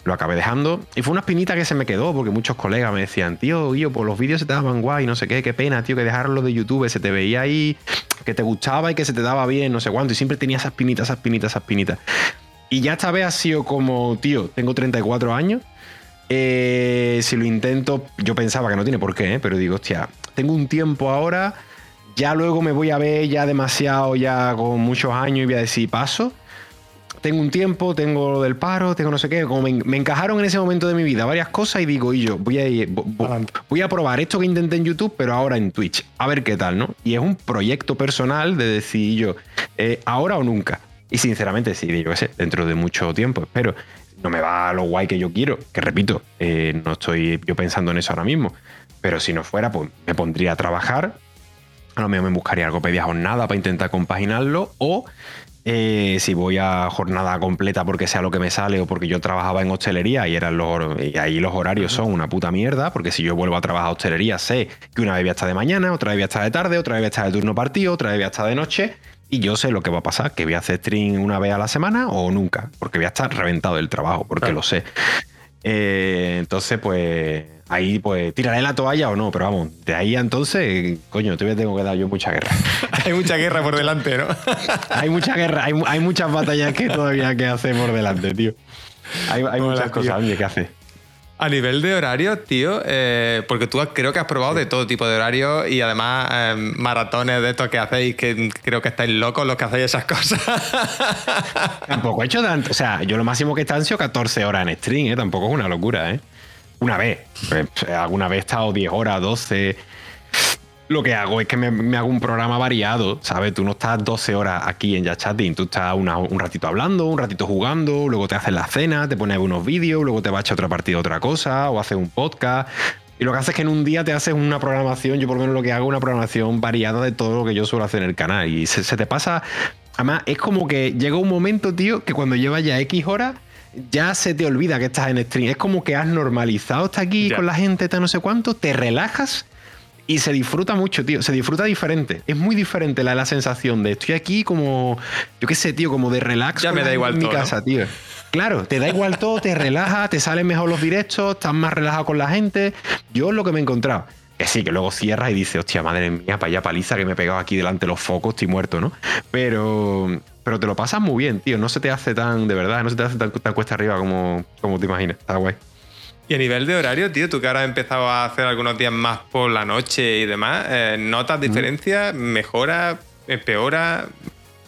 Lo acabé dejando. Y fue una espinita que se me quedó, porque muchos colegas me decían, tío, tío, pues los vídeos se te daban guay, no sé qué, qué pena, tío, que dejarlo de YouTube, se te veía ahí, que te gustaba y que se te daba bien, no sé cuánto. Y siempre tenía esas pinitas, esas pinitas, esas pinitas. Y ya esta vez ha sido como, tío, tengo 34 años eh, si lo intento, yo pensaba que no tiene por qué, ¿eh? pero digo, hostia, tengo un tiempo ahora, ya luego me voy a ver ya demasiado, ya con muchos años y voy a decir paso. tengo un tiempo, tengo lo del paro, tengo no sé qué, como me, encajaron en ese momento de mi vida varias cosas y digo, y yo voy a, voy a probar esto que intenté en YouTube, pero ahora en Twitch, a ver qué tal, ¿no? Y es un proyecto personal de decir yo, eh, ahora o nunca. Y sinceramente, sí, yo qué sé, dentro de mucho tiempo, espero. No me va a lo guay que yo quiero, que repito, eh, no estoy yo pensando en eso ahora mismo. Pero si no fuera, pues me pondría a trabajar. A lo mejor me buscaría algo pedía jornada para intentar compaginarlo. O eh, si voy a jornada completa porque sea lo que me sale o porque yo trabajaba en hostelería y, eran los, y ahí los horarios son una puta mierda, porque si yo vuelvo a trabajar hostelería sé que una vez voy a estar de mañana, otra vez voy a estar de tarde, otra vez voy a estar de turno partido, otra vez voy a estar de noche y yo sé lo que va a pasar, que voy a hacer stream una vez a la semana o nunca, porque voy a estar reventado del trabajo, porque lo sé. Eh, entonces, pues ahí pues tiraré la toalla o no, pero vamos, de ahí a entonces, coño, todavía tengo que dar yo mucha guerra. hay mucha guerra por delante, ¿no? hay mucha guerra, hay, muchas batallas que todavía hay que hacer por delante, tío. Hay, muchas cosas que hacer. A nivel de horario, tío, eh, porque tú creo que has probado de todo tipo de horarios y además eh, maratones de estos que hacéis, que creo que estáis locos los que hacéis esas cosas. Tampoco he hecho tanto. O sea, yo lo máximo que he sido 14 horas en stream, ¿eh? Tampoco es una locura, ¿eh? Una vez. Pues, alguna vez he estado 10 horas, 12 lo que hago es que me, hago un programa variado, ¿sabes? Tú no estás 12 horas aquí en Chatting, tú estás un ratito hablando, un ratito jugando, luego te haces la cena, te pones unos vídeos, luego te vas a echar otra partida otra cosa, o haces un podcast. Y lo que haces es que en un día te haces una programación, yo por lo menos lo que hago, una programación variada de todo lo que yo suelo hacer en el canal. Y se, te pasa. Además, es como que llega un momento, tío, que cuando llevas ya X horas ya se te olvida que estás en stream. Es como que has normalizado estar aquí con la gente, no sé cuánto, te relajas y se disfruta mucho, tío. Se disfruta diferente. Es muy diferente la, la sensación de estoy aquí como, yo qué sé, tío, como de relax. Ya me da igual en mi casa, tío. Claro, te da igual todo, te relaja, te salen mejor los directos, estás más relajado con la gente. Yo es lo que me he encontrado. Que sí, que luego cierras y dices, hostia, madre mía, para allá paliza que me he pegado aquí delante de los focos, estoy muerto, ¿no? Pero, pero te lo pasas muy bien, tío. No se te hace tan, de verdad, no se te hace tan, tan cuesta arriba como, como te imaginas. Está guay. Y a nivel de horario, tío, tú que ahora has empezado a hacer algunos días más por la noche y demás, eh, ¿notas diferencia? ¿Mejora? ¿Empeora?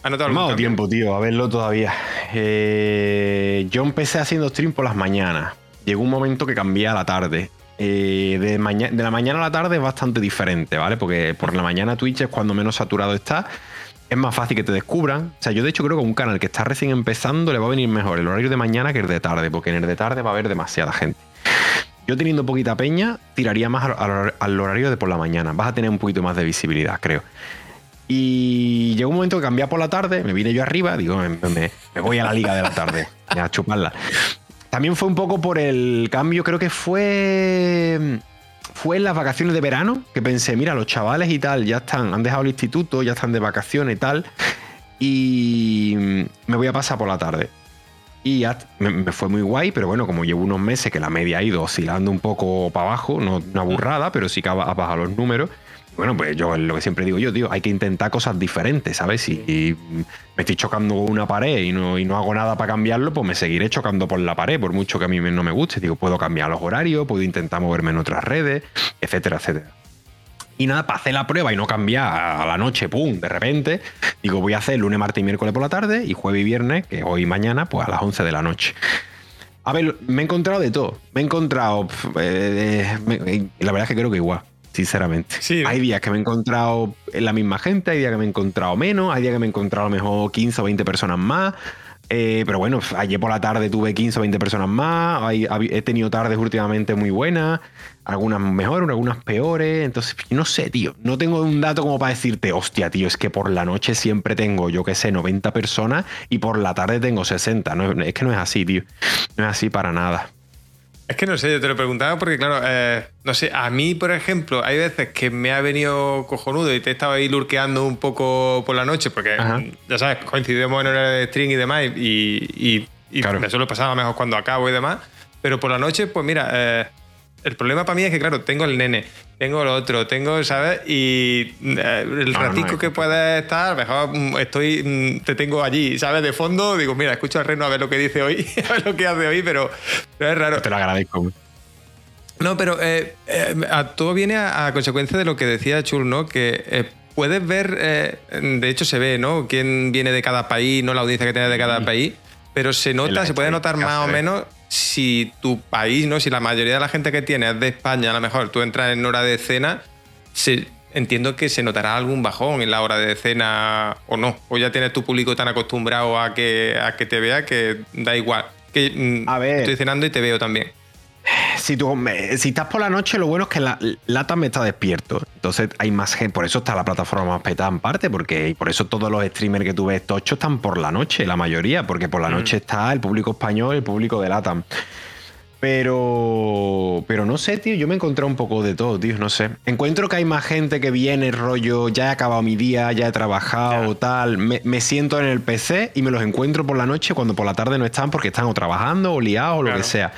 ¿Ha notado algún cambio? tiempo, tío, a verlo todavía. Eh, yo empecé haciendo stream por las mañanas. Llegó un momento que cambié a la tarde. Eh, de, de, la mañana a la tarde es bastante diferente, ¿vale? Porque por la mañana Twitch es cuando menos saturado está. Es más fácil que te descubran. O sea, yo de hecho creo que a un canal que está recién empezando le va a venir mejor el horario de mañana que el de tarde, porque en el de tarde va a haber demasiada gente. Yo teniendo poquita peña, tiraría más al, horario de por la mañana. Vas a tener un poquito más de visibilidad, creo. Y llegó un momento que cambié por la tarde, me vine yo arriba, digo, me, voy a la liga de la tarde, a chuparla. También fue un poco por el cambio, creo que fue fue en las vacaciones de verano que pensé, mira, los chavales y tal ya están, han dejado el instituto, ya están de vacaciones y tal, y me voy a pasar por la tarde. Y me, fue muy guay, pero bueno, como llevo unos meses que la media ha ido oscilando un poco para abajo, no una burrada, pero sí que ha, bajado los números. Bueno, pues yo lo que siempre digo yo, tío, hay que intentar cosas diferentes, ¿sabes? Si me estoy chocando con una pared y no, y no hago nada para cambiarlo, pues me seguiré chocando por la pared, por mucho que a mí no me guste. Digo, puedo cambiar los horarios, puedo intentar moverme en otras redes, etcétera, etcétera. Y nada, para hacer la prueba y no cambiar a la noche, pum, de repente, digo, voy a hacer lunes, martes y miércoles por la tarde y jueves y viernes, que hoy y mañana, pues a las 11 de la noche. A ver, me he encontrado de todo. Me he encontrado. Eh, eh, la verdad es que creo que igual, sinceramente. Hay días que me he encontrado en la misma gente, hay días que me he encontrado menos, hay días que me he encontrado a lo mejor 15 o 20 personas más. Eh, pero bueno, ayer por la tarde tuve 15 o 20 personas más. he tenido tardes últimamente muy buenas. Algunas mejores, algunas peores. Entonces, no sé, tío. No tengo un dato como para decirte, hostia, tío, es que por la noche siempre tengo, yo qué sé, 90 personas y por la tarde tengo 60. No, es que no es así, tío. No es así para nada. Es que no sé, yo te lo preguntaba porque, claro, eh, no sé, a mí, por ejemplo, hay veces que me ha venido cojonudo y te he estado ahí lurqueando un poco por la noche, porque, ya sabes, coincidimos en hora de string y demás, y, y, me suele pasar mejor cuando acabo y demás. Pero por la noche, pues mira, eh, el problema para mí es que, claro, tengo el nene, tengo lo otro, tengo, ¿sabes? Y eh, el ratico que puedes estar, mejor mm, estoy, mm, te tengo allí, ¿sabes? De fondo, digo, mira, escucho al Reno a ver lo que dice hoy, a ver lo que hace hoy, pero, es raro. Te lo agradezco. No, pero eh, eh, todo viene a, consecuencia de lo que decía Chul, ¿no? Que puedes ver, de hecho se ve, ¿no? Quién viene de cada país, no la audiencia que tiene de cada país. pero se nota, se puede notar más o menos si tu país, ¿no? Si la mayoría de la gente que tiene es de España, a lo mejor tú entras en hora de cena, entiendo que se notará algún bajón en la hora de cena o no. O ya tienes tu público tan acostumbrado a que, a que te vea que da igual. Que mm, a ver. estoy cenando y te veo también si, tú, si estás por la noche, lo bueno es que la, Lata me está despierto. Entonces hay más gente. Por eso está la plataforma más petada en parte, porque por eso todos los streamers que tú ves tochos están por la noche, la mayoría, porque por la mm. noche está el público español, el público de Latam. Pero, pero no sé, tío, yo me he encontrado un poco de todo, tío, no sé. Encuentro que hay más gente que viene, rollo, ya he acabado mi día, ya he trabajado, tal. Me, siento en el PC y me los encuentro por la noche cuando por la tarde no están porque están o trabajando o liados o lo que sea.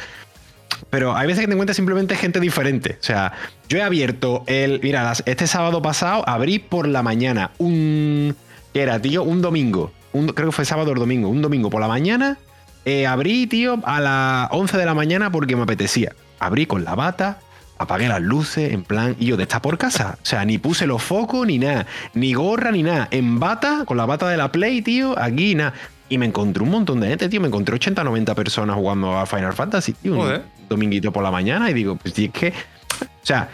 Pero hay veces que te encuentras simplemente gente diferente. O sea, yo he abierto el. Mira, este sábado pasado abrí por la mañana un. ¿Qué era, tío? Un domingo. Un, creo que fue sábado o domingo. Un domingo por la mañana. Eh, abrí, tío, a las 11 de la mañana porque me apetecía. Abrí con la bata, apagué las luces, en plan, y yo de estar por casa. O sea, ni puse los focos, ni nada, ni gorra, ni nada. En bata, con la bata de la Play, tío, aquí, nada. Y me encontré un montón de gente, tío. Me encontré 80, 90 personas jugando a Final Fantasy, tío. Un dominguito por la mañana y digo, pues es que. O sea,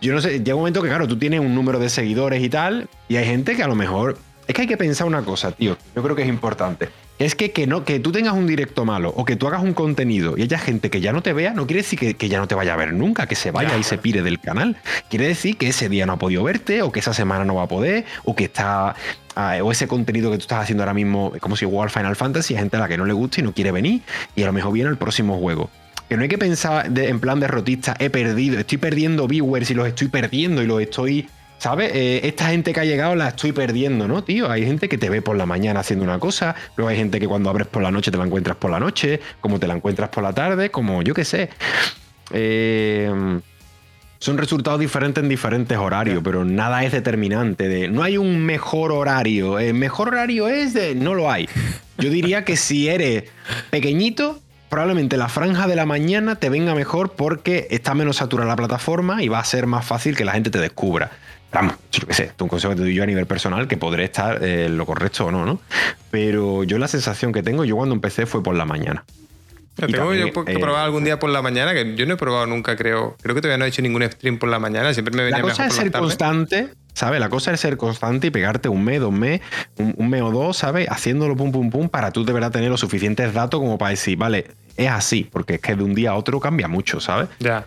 yo no sé, llega un momento que, claro, tú tienes un número de seguidores y tal, y hay gente que a lo mejor. Es que hay que pensar una cosa, tío. Yo creo que es importante. Es que, que, no, que tú tengas un directo malo o que tú hagas un contenido y haya gente que ya no te vea, no quiere decir que, ya no te vaya a ver nunca, que se vaya y se pire del canal. Quiere decir que ese día no ha podido verte o que esa semana no va a poder o que está Ah, o ese contenido que tú estás haciendo ahora mismo, como si igual Final Fantasy, hay gente a la que no le gusta y no quiere venir, y a lo mejor viene el próximo juego. Que no hay que pensar en plan derrotista, he perdido, estoy perdiendo viewers y los estoy perdiendo y los estoy. ¿Sabes? Eh, esta gente que ha llegado la estoy perdiendo, ¿no, tío? Hay gente que te ve por la mañana haciendo una cosa, luego hay gente que cuando abres por la noche te la encuentras por la noche, como te la encuentras por la tarde, como yo qué sé. Eh son resultados diferentes en diferentes horarios, pero nada es determinante. De, no hay un mejor horario. El mejor horario es de. No lo hay. Yo diría que si eres pequeñito, probablemente la franja de la mañana te venga mejor porque está menos saturada la plataforma y va a ser más fácil que la gente te descubra. Vamos, yo qué sé, es un consejo que te doy yo a nivel personal que podré estar eh, lo correcto o no, ¿no? Pero yo la sensación que tengo, yo cuando empecé fue por la mañana. Tengo yo que eh, probar algún día por la mañana, que yo no he probado nunca, creo. Creo que todavía no he hecho ningún stream por la mañana, siempre me venía La cosa es ser constante, ¿sabes? La cosa es ser constante y pegarte un mes, dos mes, un, mes o dos, ¿sabes? Haciéndolo pum, pum, pum, para tú de verdad tener los suficientes datos como para decir, vale, es así, porque es que de un día a otro cambia mucho, ¿sabes? Ya.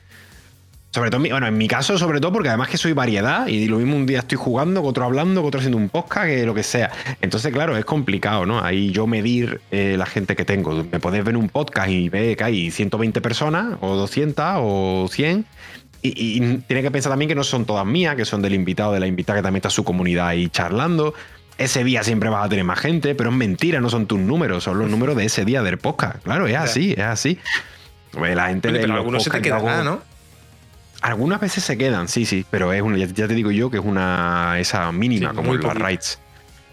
Sobre todo, bueno, en mi caso, sobre todo, porque además que soy variedad y lo mismo un día estoy jugando, que otro hablando, que otro haciendo un podcast, que lo que sea. Entonces, claro, es complicado, ¿no? Ahí yo medir eh, la gente que tengo. Me podés ver un podcast y ver que hay 120 personas, o 200, o 100. Y, tiene que pensar también que no son todas mías, que son del invitado, de la invitada que también está su comunidad ahí charlando. Ese día siempre vas a tener más gente, pero es mentira, no son tus números, son los números de ese día del podcast. Claro, es así, es así. La gente pero algunos se te quedará, ¿no? Algunas veces se quedan, sí, sí, pero es una, ya, te digo yo que es una esa mínima, como los rights.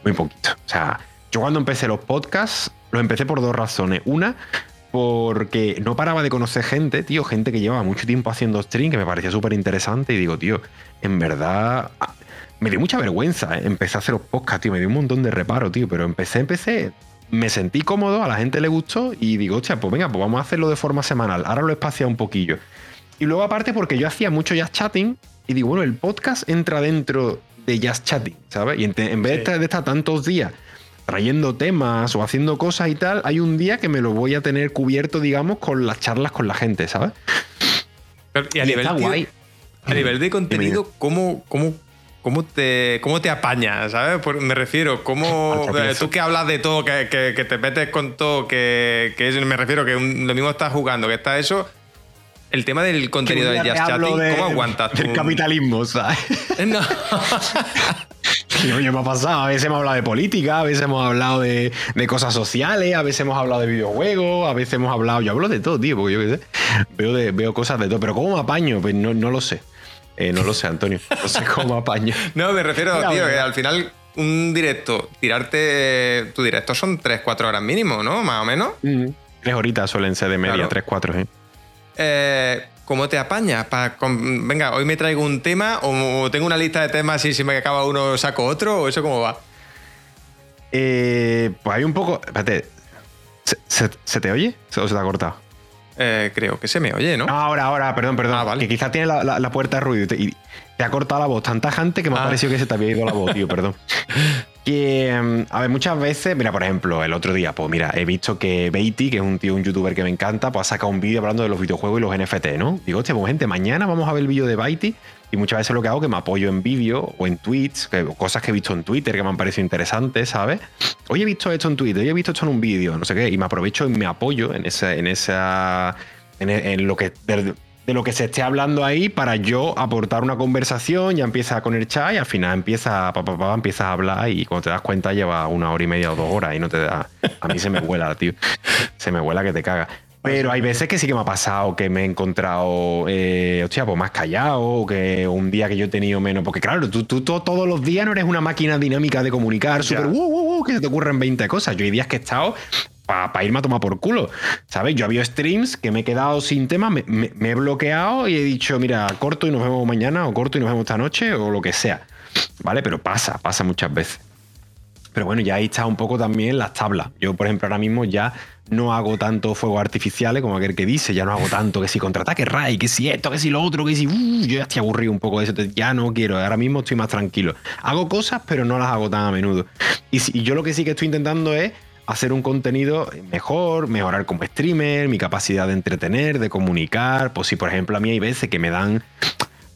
Muy poquito. O sea, yo cuando empecé los podcasts, los empecé por dos razones. Una, porque no paraba de conocer gente, tío, gente que llevaba mucho tiempo haciendo stream, que me parecía súper interesante, y digo, tío, en verdad. Me dio mucha vergüenza, ¿eh? empecé a hacer los podcasts, tío, me dio un montón de reparo, tío, pero empecé, empecé, me sentí cómodo, a la gente le gustó y digo, hostia, pues venga, pues vamos a hacerlo de forma semanal. Ahora lo he espaciado un poquillo. Y luego aparte porque yo hacía mucho jazz chatting y digo, bueno, el podcast entra dentro de jazz chatting, ¿sabes? Y en, vez de, estar, tantos días trayendo temas o haciendo cosas y tal, hay un día que me lo voy a tener cubierto, digamos, con las charlas con la gente, ¿sabes? y a, nivel, guay. a nivel de contenido, ¿cómo, cómo, cómo, te, ¿cómo te apañas? ¿Sabes? me refiero, ¿cómo, eh, tú que hablas de todo, que, que, te metes con todo, que, que me refiero que lo mismo estás jugando, que está eso el tema del contenido de Just Chatting, ¿cómo aguantas tú? El capitalismo, ¿sabes? No. Oye, me ha pasado. A veces hemos hablado de política, a veces hemos hablado de, cosas sociales, a veces hemos hablado de videojuegos, a veces hemos hablado. Yo hablo de todo, tío, porque yo qué sé. Veo, veo cosas de todo. Pero ¿cómo me apaño? Pues no, lo sé. Eh, no lo sé, Antonio. No sé cómo apaño. no, me refiero, tío, que al final un directo, tirarte. Tu directo son 3-4 horas mínimo, ¿no? Más o menos. Mm. Tres horitas suelen ser de media, 3-4, ¿eh? Eh, ¿cómo te apañas? venga, hoy me traigo un tema o tengo una lista de temas y si me acaba uno saco otro o eso cómo va? Eh, pues hay un poco... Espérate. ¿Se, te oye o se te ha cortado? Eh, creo que se me oye, ¿no? ahora, ahora, perdón, perdón. Ah, que quizás tiene la, puerta de ruido y te, ha cortado la voz tan tajante que me ha ah. parecido que se te había ido la voz, tío, perdón. Que, em, a ver, muchas veces, mira, por ejemplo, el otro día, pues mira, he visto que Beatty, que es un tío, un youtuber que me encanta, pues ha sacado un vídeo hablando de los videojuegos y los NFT, ¿no? Digo, hostia, pues gente, mañana vamos a ver el vídeo de Beatty y muchas veces lo que hago es que me apoyo en vídeo o en tweets, cosas que he visto en Twitter que me han parecido interesantes, ¿sabes? Hoy he visto esto en Twitter, hoy he visto esto en un vídeo, no sé qué, y me aprovecho y me apoyo en esa, en esa, en, lo que de lo que se esté hablando ahí para yo aportar una conversación, ya empieza con el chat y al final empieza, pa, empieza a hablar y cuando te das cuenta lleva una hora y media o dos horas y no te da... A mí se me vuela, tío. Se me vuela que te caga. Pero hay veces que sí que me ha pasado que me he encontrado, eh, hostia, pues más callado, o que un día que yo he tenido menos. Porque claro, tú, tú, todos los días no eres una máquina dinámica de comunicar, súper, uh, uh, uh, que se te ocurren 20 cosas. Yo hay días que he estado para irme a tomar por culo. ¿Sabes? Yo había streams que me he quedado sin tema, me, he bloqueado y he dicho, mira, corto y nos vemos mañana, o corto y nos vemos esta noche, o lo que sea. ¿Vale? Pero pasa, pasa muchas veces. Pero bueno, ya ahí está un poco también las tablas. Yo, por ejemplo, ahora mismo ya no hago tanto fuegos artificiales como aquel que dice, ya no hago tanto que si contraataque Ray, que si esto, que si lo otro, que si. Uh, yo ya estoy aburrido un poco de eso, ya no quiero, ahora mismo estoy más tranquilo. Hago cosas, pero no las hago tan a menudo. Y, y yo lo que sí que estoy intentando es hacer un contenido mejor, mejorar como streamer, mi capacidad de entretener, de comunicar. Pues si, por ejemplo, a mí hay veces que me dan,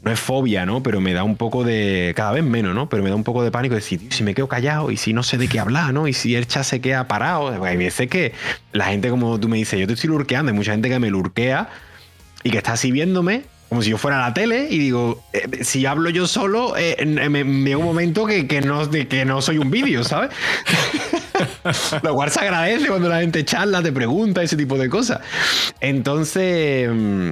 no es fobia, ¿no? Pero me da un poco de, cada vez menos, ¿no? Pero me da un poco de pánico de decir, si me quedo callado y si no sé de qué hablar, ¿no? Y si el chat se queda parado. Hay veces que la gente, como tú me dices, yo te estoy lurqueando, hay mucha gente que me lurquea y que está así viéndome como si yo fuera a la tele y digo, eh, si hablo yo solo, eh, me, llega un momento que, que, no, que no soy un vídeo, ¿sabes? Lo cual se agradece cuando la gente charla, te pregunta, ese tipo de cosas. Entonces, mm,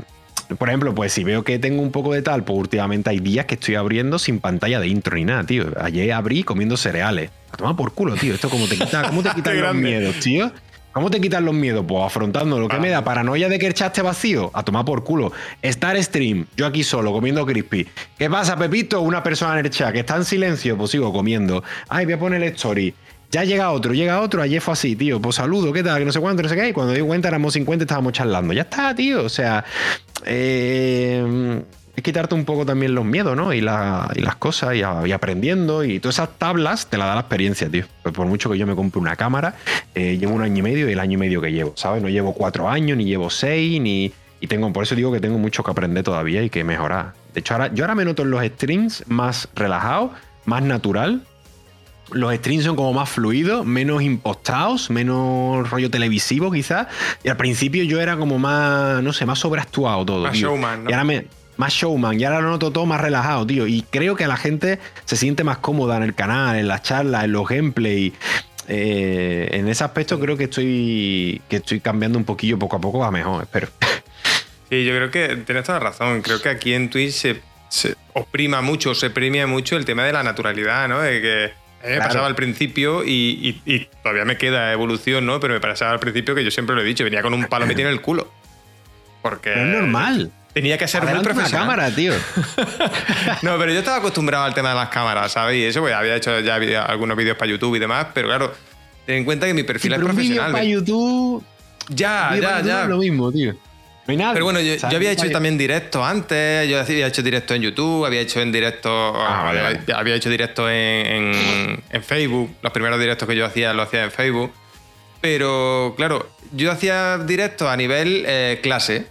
por ejemplo, pues si veo que tengo un poco de tal, pues últimamente hay días que estoy abriendo sin pantalla de intro ni nada, tío. Ayer abrí comiendo cereales. A tomar por culo, tío. Esto como te quita, ¿cómo te quitan los miedos, tío? ¿Cómo te quitan los miedos? Pues afrontando lo que me da paranoia de que el chat esté vacío. A tomar por culo. Estar stream, yo aquí solo, comiendo crispy. ¿Qué pasa, Pepito? Una persona en el chat que está en silencio, pues sigo comiendo. Ay, voy a poner el story. Ya llega otro, llega otro, ayer fue así, tío, pues saludo, ¿qué tal? Que no sé cuánto, no sé qué. Y cuando di cuenta éramos 50, estábamos charlando. Ya está, tío. O sea, eh, es quitarte un poco también los miedos, ¿no? Y, las cosas, y, aprendiendo. Y todas esas tablas te la da la experiencia, tío. Pues por mucho que yo me compre una cámara, eh, llevo un año y medio y el año y medio que llevo, ¿sabes? No llevo cuatro años, ni llevo seis, ni. Y tengo, por eso digo que tengo mucho que aprender todavía y que mejorar. De hecho, ahora, yo ahora me noto en los streams más relajado, más natural, los streams son como más fluidos, menos impostados, menos rollo televisivo quizás. Y al principio yo era como más, no sé, más sobreactuado todo. Más showman, ¿no? Y ahora me, más showman, y ahora lo noto todo más relajado, tío. Y creo que la gente se siente más cómoda en el canal, en las charlas, en los gameplays. Eh, en ese aspecto creo que estoy, que estoy cambiando un poquillo poco a poco a mejor, espero. Sí, yo creo que tienes toda razón. Creo que aquí en Twitch se, se oprima mucho, se premia mucho el tema de la naturalidad, ¿no? De que me pasaba al principio y, todavía me queda evolución, ¿no? Pero me pasaba al principio que yo siempre lo he dicho, venía con un palo metido en el culo. Porque. es normal. Tenía que ser muy profesional. cámara, tío. no, pero yo estaba acostumbrado al tema de las cámaras, ¿sabes? Y eso, pues había hecho ya algunos vídeos para YouTube y demás, pero claro, ten en cuenta que mi perfil es profesional. para YouTube. Ya, ya, ya. Es lo mismo, tío. Pero bueno, yo, había hecho también directo antes, yo había hecho directo en YouTube, había hecho en directo. Ah, había, hecho directo en, Facebook. Los primeros directos que yo hacía lo hacía en Facebook. Pero claro, yo hacía directo a nivel eh, clase.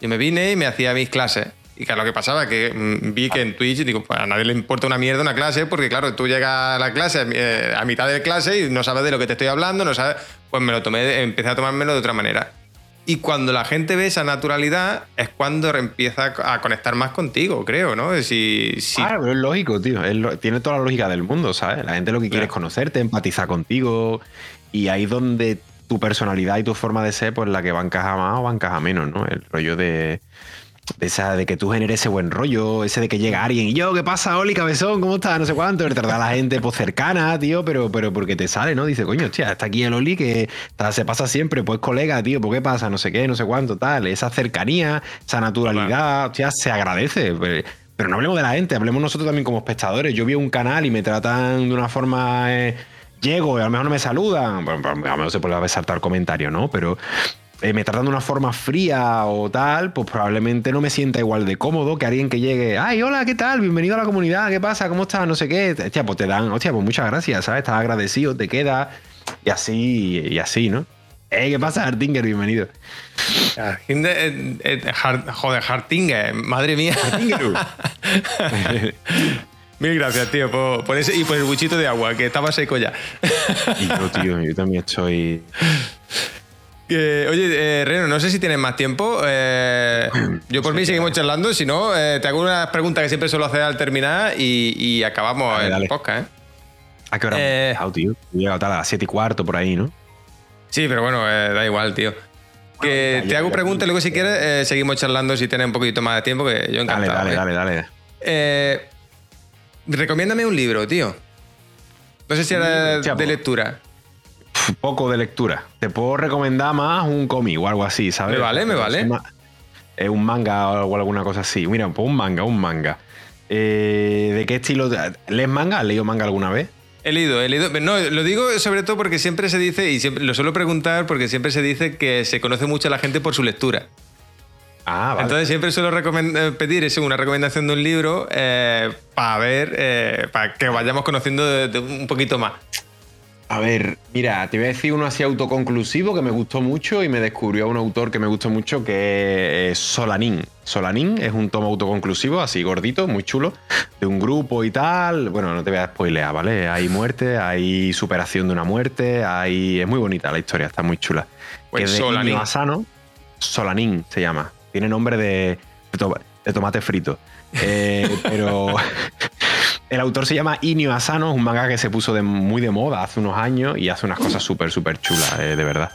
Yo me vine y me hacía mis clases. Y claro, lo que pasaba que mm, vi que en Twitch, digo, pues a nadie le importa una mierda una clase, porque claro, tú llegas a la clase eh, a mitad de clase y no sabes de lo que te estoy hablando, no sabes. Pues me lo tomé, empecé a tomármelo de otra manera. Y cuando la gente ve esa naturalidad es cuando empieza a conectar más contigo, creo, ¿no? Si, Claro, pero es lógico, tío. tiene toda la lógica del mundo, ¿sabes? La gente lo que quiere es conocerte, empatizar contigo. Y ahí es donde tu personalidad y tu forma de ser, pues la que va a encajar más o va a encajar menos, ¿no? El rollo de de esa de que tú generes ese buen rollo, ese de que llega alguien y yo, ¿qué pasa, Oli, cabezón? ¿Cómo estás? No sé cuánto, te da la gente pues cercana, tío, pero, pero porque te sale, ¿no? Dice, coño, hostia, está aquí el Oli que se pasa siempre, pues colega, tío, ¿por qué pasa? No sé qué, no sé cuánto, tal. Esa cercanía, esa naturalidad, hostia, se agradece. Pues, pero no hablemos de la gente, hablemos nosotros también como espectadores. Yo vi un canal y me tratan de una forma. Eh, llego y a lo mejor no me saludan, bueno, a lo mejor se puede saltar comentario, ¿no? Pero eh, me tratan de una forma fría o tal, pues probablemente no me sienta igual de cómodo que alguien que llegue, ay, hola, ¿qué tal? Bienvenido a la comunidad, ¿qué pasa? ¿Cómo estás? No sé qué. Hostia, pues te dan, hostia, pues muchas gracias, ¿sabes? Estás agradecido, te queda y así, y así, ¿no? Eh, ¿Qué pasa, Hartinger? Bienvenido. Eh, eh, joder, Hartinger, madre mía. Mil gracias, tío, por, ese y por el buchito de agua, que estaba seco ya. y yo, tío, yo también estoy oye, eh, Reno, no sé si tienes más tiempo. Eh, yo por mí seguimos charlando. Si no, eh, te hago una pregunta que siempre suelo hacer al terminar y, acabamos el podcast. ¿A qué hora eh, tío? He a las 7 y cuarto por ahí, ¿no? Sí, pero bueno, da igual, tío. Que te hago preguntas y luego si quieres seguimos charlando si tienes un poquito más de tiempo, que yo encantado. Dale, dale, dale, dale. Recomiéndame un libro, tío. No sé si era de lectura poco de lectura. Te puedo recomendar más un cómic o algo así, ¿sabes? Me vale, me vale. Es un manga o alguna cosa así. Mira, pues un manga, un manga. Eh, ¿De qué estilo? ¿Lees manga? ¿Has leído manga alguna vez? He leído, he leído. No, lo digo sobre todo porque siempre se dice, y siempre, lo suelo preguntar porque siempre se dice que se conoce mucho a la gente por su lectura. Ah, vale. Entonces siempre suelo eh, pedir eso, una recomendación de un libro eh, para ver, para que vayamos conociendo un poquito más. A ver, mira, te voy a decir uno así autoconclusivo que me gustó mucho y me descubrió a un autor que me gustó mucho que es Solanín. Solanín es un tomo autoconclusivo, así gordito, muy chulo, de un grupo y tal. Bueno, no te voy a spoilear, ¿vale? Hay muerte, hay superación de una muerte, hay... es muy bonita la historia, está muy chula. Pues Solanín. Asano, Solanín se llama. Tiene nombre de, de tomate frito. Eh, pero el autor se llama Inio Asano, es un manga que se puso de, muy de moda hace unos años y hace unas cosas súper, súper chulas, eh, de verdad.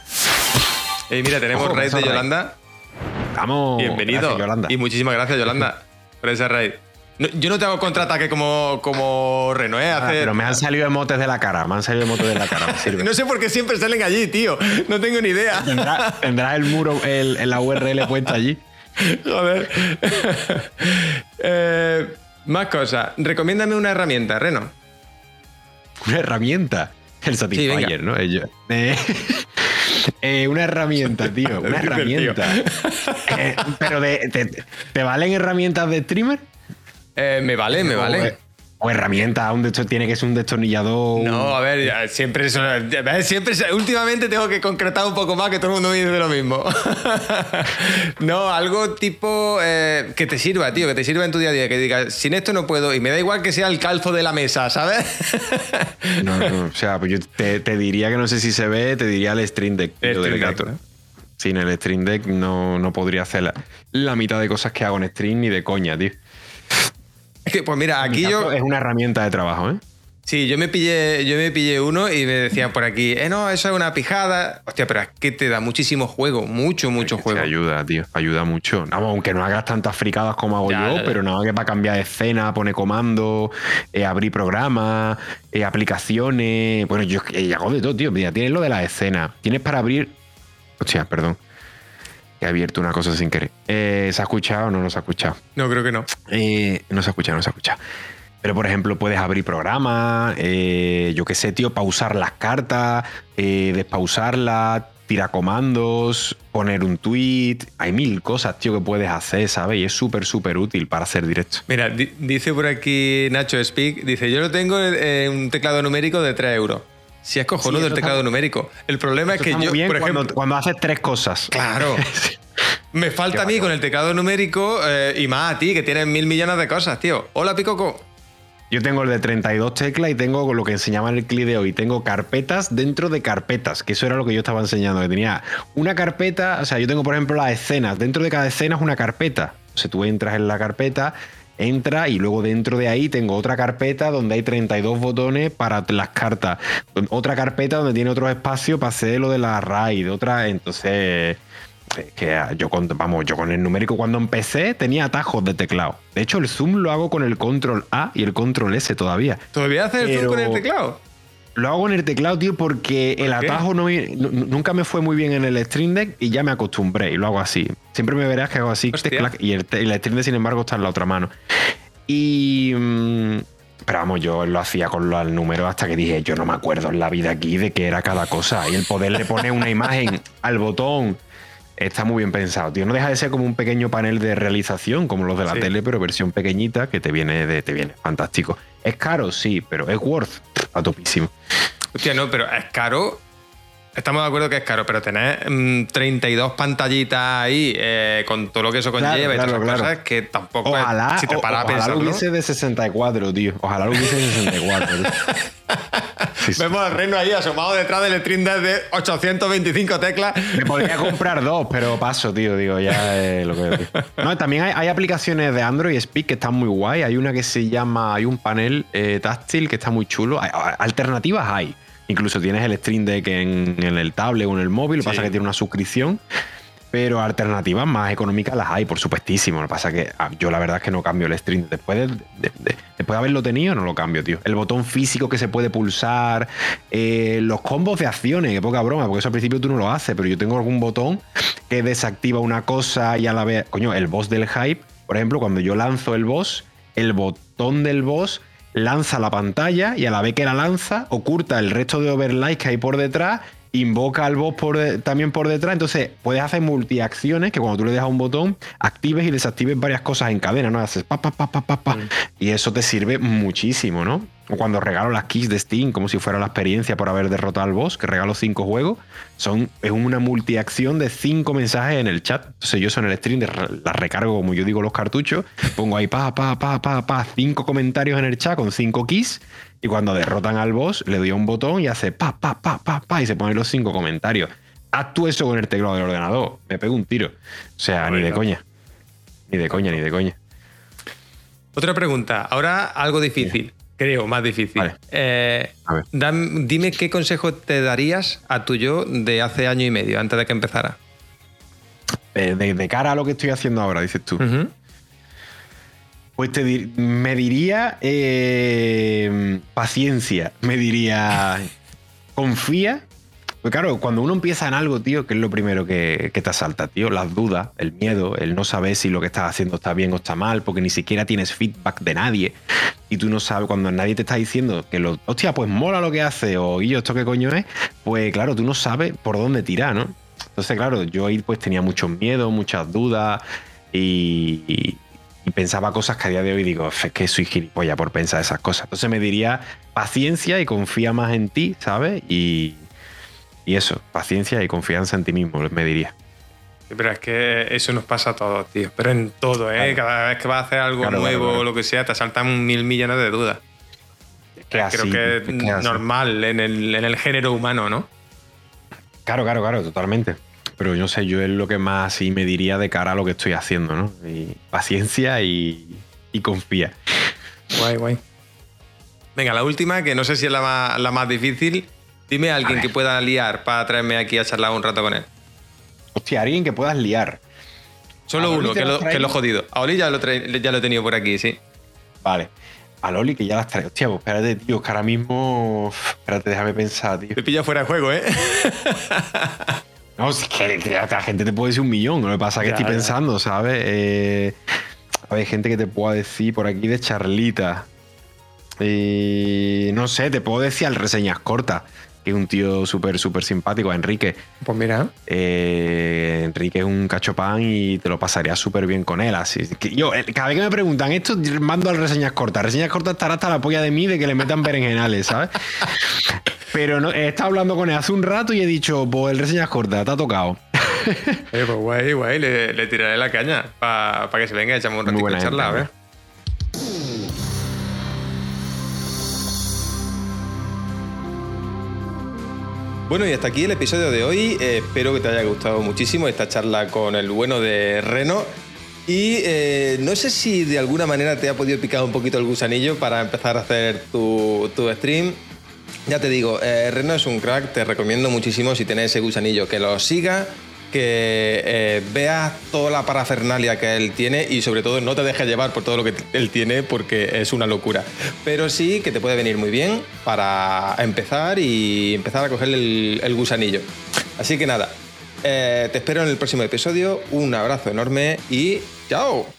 Y mira, tenemos raid de Yolanda. Vamos. Bienvenido. Yolanda. Y muchísimas gracias, Yolanda, por ese raid. yo no tengo contraataque como, como Reno, ¿eh? Ah, pero me han salido emotes de la cara, me han salido emotes de la cara. no sé por qué siempre salen allí, tío. No tengo ni idea. ¿Tendrá, el muro, el, la URL puesta allí? Joder. eh, más cosas. Recomiéndame una herramienta, Reno. ¿Una herramienta? El Satisfyer, ¿no? Eh, eh, una herramienta, tío. Una herramienta. Eh, pero de, te, valen herramientas de streamer? me vale, me vale. O herramienta, un tiene que ser un destornillador. No, a ver, siempre eso, siempre últimamente tengo que concretar un poco más que todo el mundo me dice lo mismo. no, algo tipo eh, que te sirva, tío, que te sirva en tu día a día, que digas, sin esto no puedo y me da igual que sea el calzo de la mesa, ¿sabes? no, no, o sea, pues yo te, diría que no sé si se ve, te diría el Stream Deck. El deck Sin el Stream Deck no, no podría hacer la, la mitad de cosas que hago en stream ni de coña, tío. Es que, pues mira, aquí yo. Es una herramienta de trabajo, ¿eh? Sí, yo me pillé, yo me pillé uno y me decían por aquí, eh, no, eso es una pijada. Hostia, pero es que te da muchísimo juego, mucho, mucho juego. Te ayuda, tío, ayuda mucho. aunque no hagas tantas fricadas como hago yo, pero nada que para cambiar de escena, poner comando, eh, abrir programas, eh, aplicaciones. Bueno, yo hago de todo, tío. Mira, tienes lo de la escena. Tienes para abrir. Hostia, perdón. He abierto una cosa sin querer. Eh, ¿Se ha escuchado o no nos ha escuchado? No, creo que no. Eh, no se ha escuchado, no se ha escuchado. Pero, por ejemplo, puedes abrir programas, eh, yo qué sé, tío, pausar las cartas, despausarlas, tirar comandos, poner un tweet. Hay mil cosas, tío, que puedes hacer, ¿sabes? Y es súper, súper útil para hacer directo. Mira, dice por aquí Nacho Speak, dice, yo lo tengo en un teclado numérico de 3 euros. Si es cojonudo del teclado numérico. El problema es que yo, por ejemplo. Cuando, haces tres cosas. Claro. Me falta a mí con el teclado numérico eh, y más a ti, que tienes mil millones de cosas, tío. Hola, Picoco. Yo tengo el de 32 teclas y tengo lo que enseñaba en el clip de hoy. Tengo carpetas dentro de carpetas, que eso era lo que yo estaba enseñando. Que tenía una carpeta, o sea, yo tengo, por ejemplo, las escenas. Dentro de cada escena es una carpeta. O sea, tú entras en la carpeta entra y luego dentro de ahí tengo otra carpeta donde hay 32 botones para las cartas. Otra carpeta donde tiene otro espacio para hacer lo de la RAID. Otra, entonces que yo con, vamos, yo con el numérico cuando empecé tenía atajos de teclado. De hecho, el zoom lo hago con el control A y el control S todavía. ¿Todavía haces el zoom con el teclado? Lo hago en el teclado, tío, porque el atajo no, nunca me fue muy bien en el Stream Deck y ya me acostumbré y lo hago así. Siempre me verás que hago así y el, Stream Deck, sin embargo, está en la otra mano. Y, mm, Pero vamos, yo lo hacía con los números hasta que dije, yo no me acuerdo en la vida aquí de qué era cada cosa. Y el poderle poner una imagen al botón está muy bien pensado, tío. No deja de ser como un pequeño panel de realización, como los de la tele, pero versión pequeñita que te viene de, te viene fantástico. Es caro, sí, pero es worth a topísimo. Hostia, no, pero es caro Estamos de acuerdo que es caro, pero tener 32 mm, pantallitas ahí eh, con todo lo que eso conlleva y todas esas cosas que tampoco ojalá, es, si te paras a pensar, Ojalá lo hubiese de 64, tío. Ojalá lo hubiese de 64. Vemos al reino ahí asomado detrás del stream de 825 teclas. Me podría comprar dos, pero paso, tío. Digo, ya es lo que. No, también hay, aplicaciones de Android Speak que están muy guay. Hay una que se llama. Hay un panel eh, táctil que está muy chulo. alternativas hay. Incluso tienes el Stream Deck en, el tablet o en el móvil, lo que pasa es que tiene una suscripción. Pero alternativas más económicas las hay, por supuestísimo. Lo que pasa es que ah, yo la verdad es que no cambio el Stream. Después de, después de haberlo tenido, no lo cambio, tío. El botón físico que se puede pulsar, eh, los combos de acciones, que poca broma, porque eso al principio tú no lo haces, pero yo tengo algún botón que desactiva una cosa y a la vez. Coño, el boss del hype, por ejemplo, cuando yo lanzo el boss, el botón del boss lanza la pantalla y a la vez que la lanza, oculta el resto de overlays que hay por detrás, invoca al boss por también por detrás. Entonces puedes hacer multiacciones que cuando tú le dejas un botón, actives y desactives varias cosas en cadena, ¿no? Haces pa, pa, pa, pa, pa, pa. Mm. Y eso te sirve muchísimo, ¿no? O cuando regalo las keys de Steam, como si fuera la experiencia por haber derrotado al boss, que regalo cinco juegos, son, es una multiacción de cinco mensajes en el chat. Entonces yo son el stream, las recargo como yo digo los cartuchos, pongo ahí pa, pa, pa, pa, pa, cinco comentarios en el chat con cinco keys, y cuando derrotan al boss, le doy un botón y hace pa, pa, pa, pa, pa, y se ponen los cinco comentarios. Haz tú eso con el teclado del ordenador, me pego un tiro. O sea, ni de coña. Ni de coña, ni de coña. Otra pregunta, ahora algo difícil. Creo, más difícil. Eh, dime qué consejo te darías a tu yo de hace año y medio, antes de que empezara. Eh, de, cara a lo que estoy haciendo ahora, dices tú. Pues te me diría eh, paciencia, me diría confía pues claro, cuando uno empieza en algo, tío, ¿qué es lo primero que, te asalta, tío? Las dudas, el miedo, el no saber si lo que estás haciendo está bien o está mal, porque ni siquiera tienes feedback de nadie. Y tú no sabes, cuando nadie te está diciendo que lo, hostia, pues mola lo que hace, o yo, ¿esto qué coño es? Pues claro, tú no sabes por dónde tirar, ¿no? Entonces, claro, yo ahí pues tenía muchos miedos, muchas dudas y, pensaba cosas que a día de hoy digo, es que soy gilipollas por pensar esas cosas. Entonces me diría paciencia y confía más en ti, ¿sabes? Y, y eso, paciencia y confianza en ti mismo, me diría. Pero es que eso nos pasa a todos, tío. Pero en todo, ¿eh? Cada vez que vas a hacer algo nuevo o lo que sea, te saltan mil millones de dudas. Creo que es, normal en el, género humano, ¿no? Claro, claro, claro, totalmente. Pero yo no sé, yo es lo que más sí me diría de cara a lo que estoy haciendo, ¿no? paciencia y, confía. Guay, guay. Venga, la última, que no sé si es la la más difícil, Dime a alguien que pueda liar para traerme aquí a charlar un rato con él. Hostia, alguien que puedas liar. Solo uno, que lo, que lo, jodido. A Oli ya lo, ya lo he tenido por aquí, sí. Vale. A Loli que ya las traigo. Hostia, pues espérate, tío, que ahora mismo. Espérate, déjame pensar, tío. Te pilla fuera de juego, ¿eh? no, es que, la gente te puede decir un millón. Lo que pasa es que estoy pensando, ¿sabes? Eh, hay gente que te pueda decir por aquí de charlita. Y no sé, te puedo decir al reseñas cortas que es un tío súper, súper simpático, Enrique. Pues mira. Eh, Enrique es un cachopán y te lo pasaría súper bien con él. Así que yo, eh, cada vez que me preguntan esto, mando al reseñas cortas. Reseñas cortas estará hasta la polla de mí de que le metan berenjenales, ¿sabes? Pero no, he estado hablando con él hace un rato y he dicho, pues el reseñas cortas, te ha tocado. Eh, pues guay, guay, le, tiraré la caña para que se venga y echamos un ratito de charla, a ver. Bueno, y hasta aquí el episodio de hoy. Eh, espero que te haya gustado muchísimo esta charla con el bueno de Reno. Y eh, no sé si de alguna manera te ha podido picar un poquito el gusanillo para empezar a hacer tu, tu stream. Ya te digo, eh, Reno es un crack, te recomiendo muchísimo si tenés ese gusanillo que lo siga que eh, veas toda la parafernalia que él tiene y sobre todo no te dejes llevar por todo lo que él tiene porque es una locura. Pero sí que te puede venir muy bien para empezar y empezar a coger el, gusanillo. Así que nada, eh, te espero en el próximo episodio. Un abrazo enorme y chao.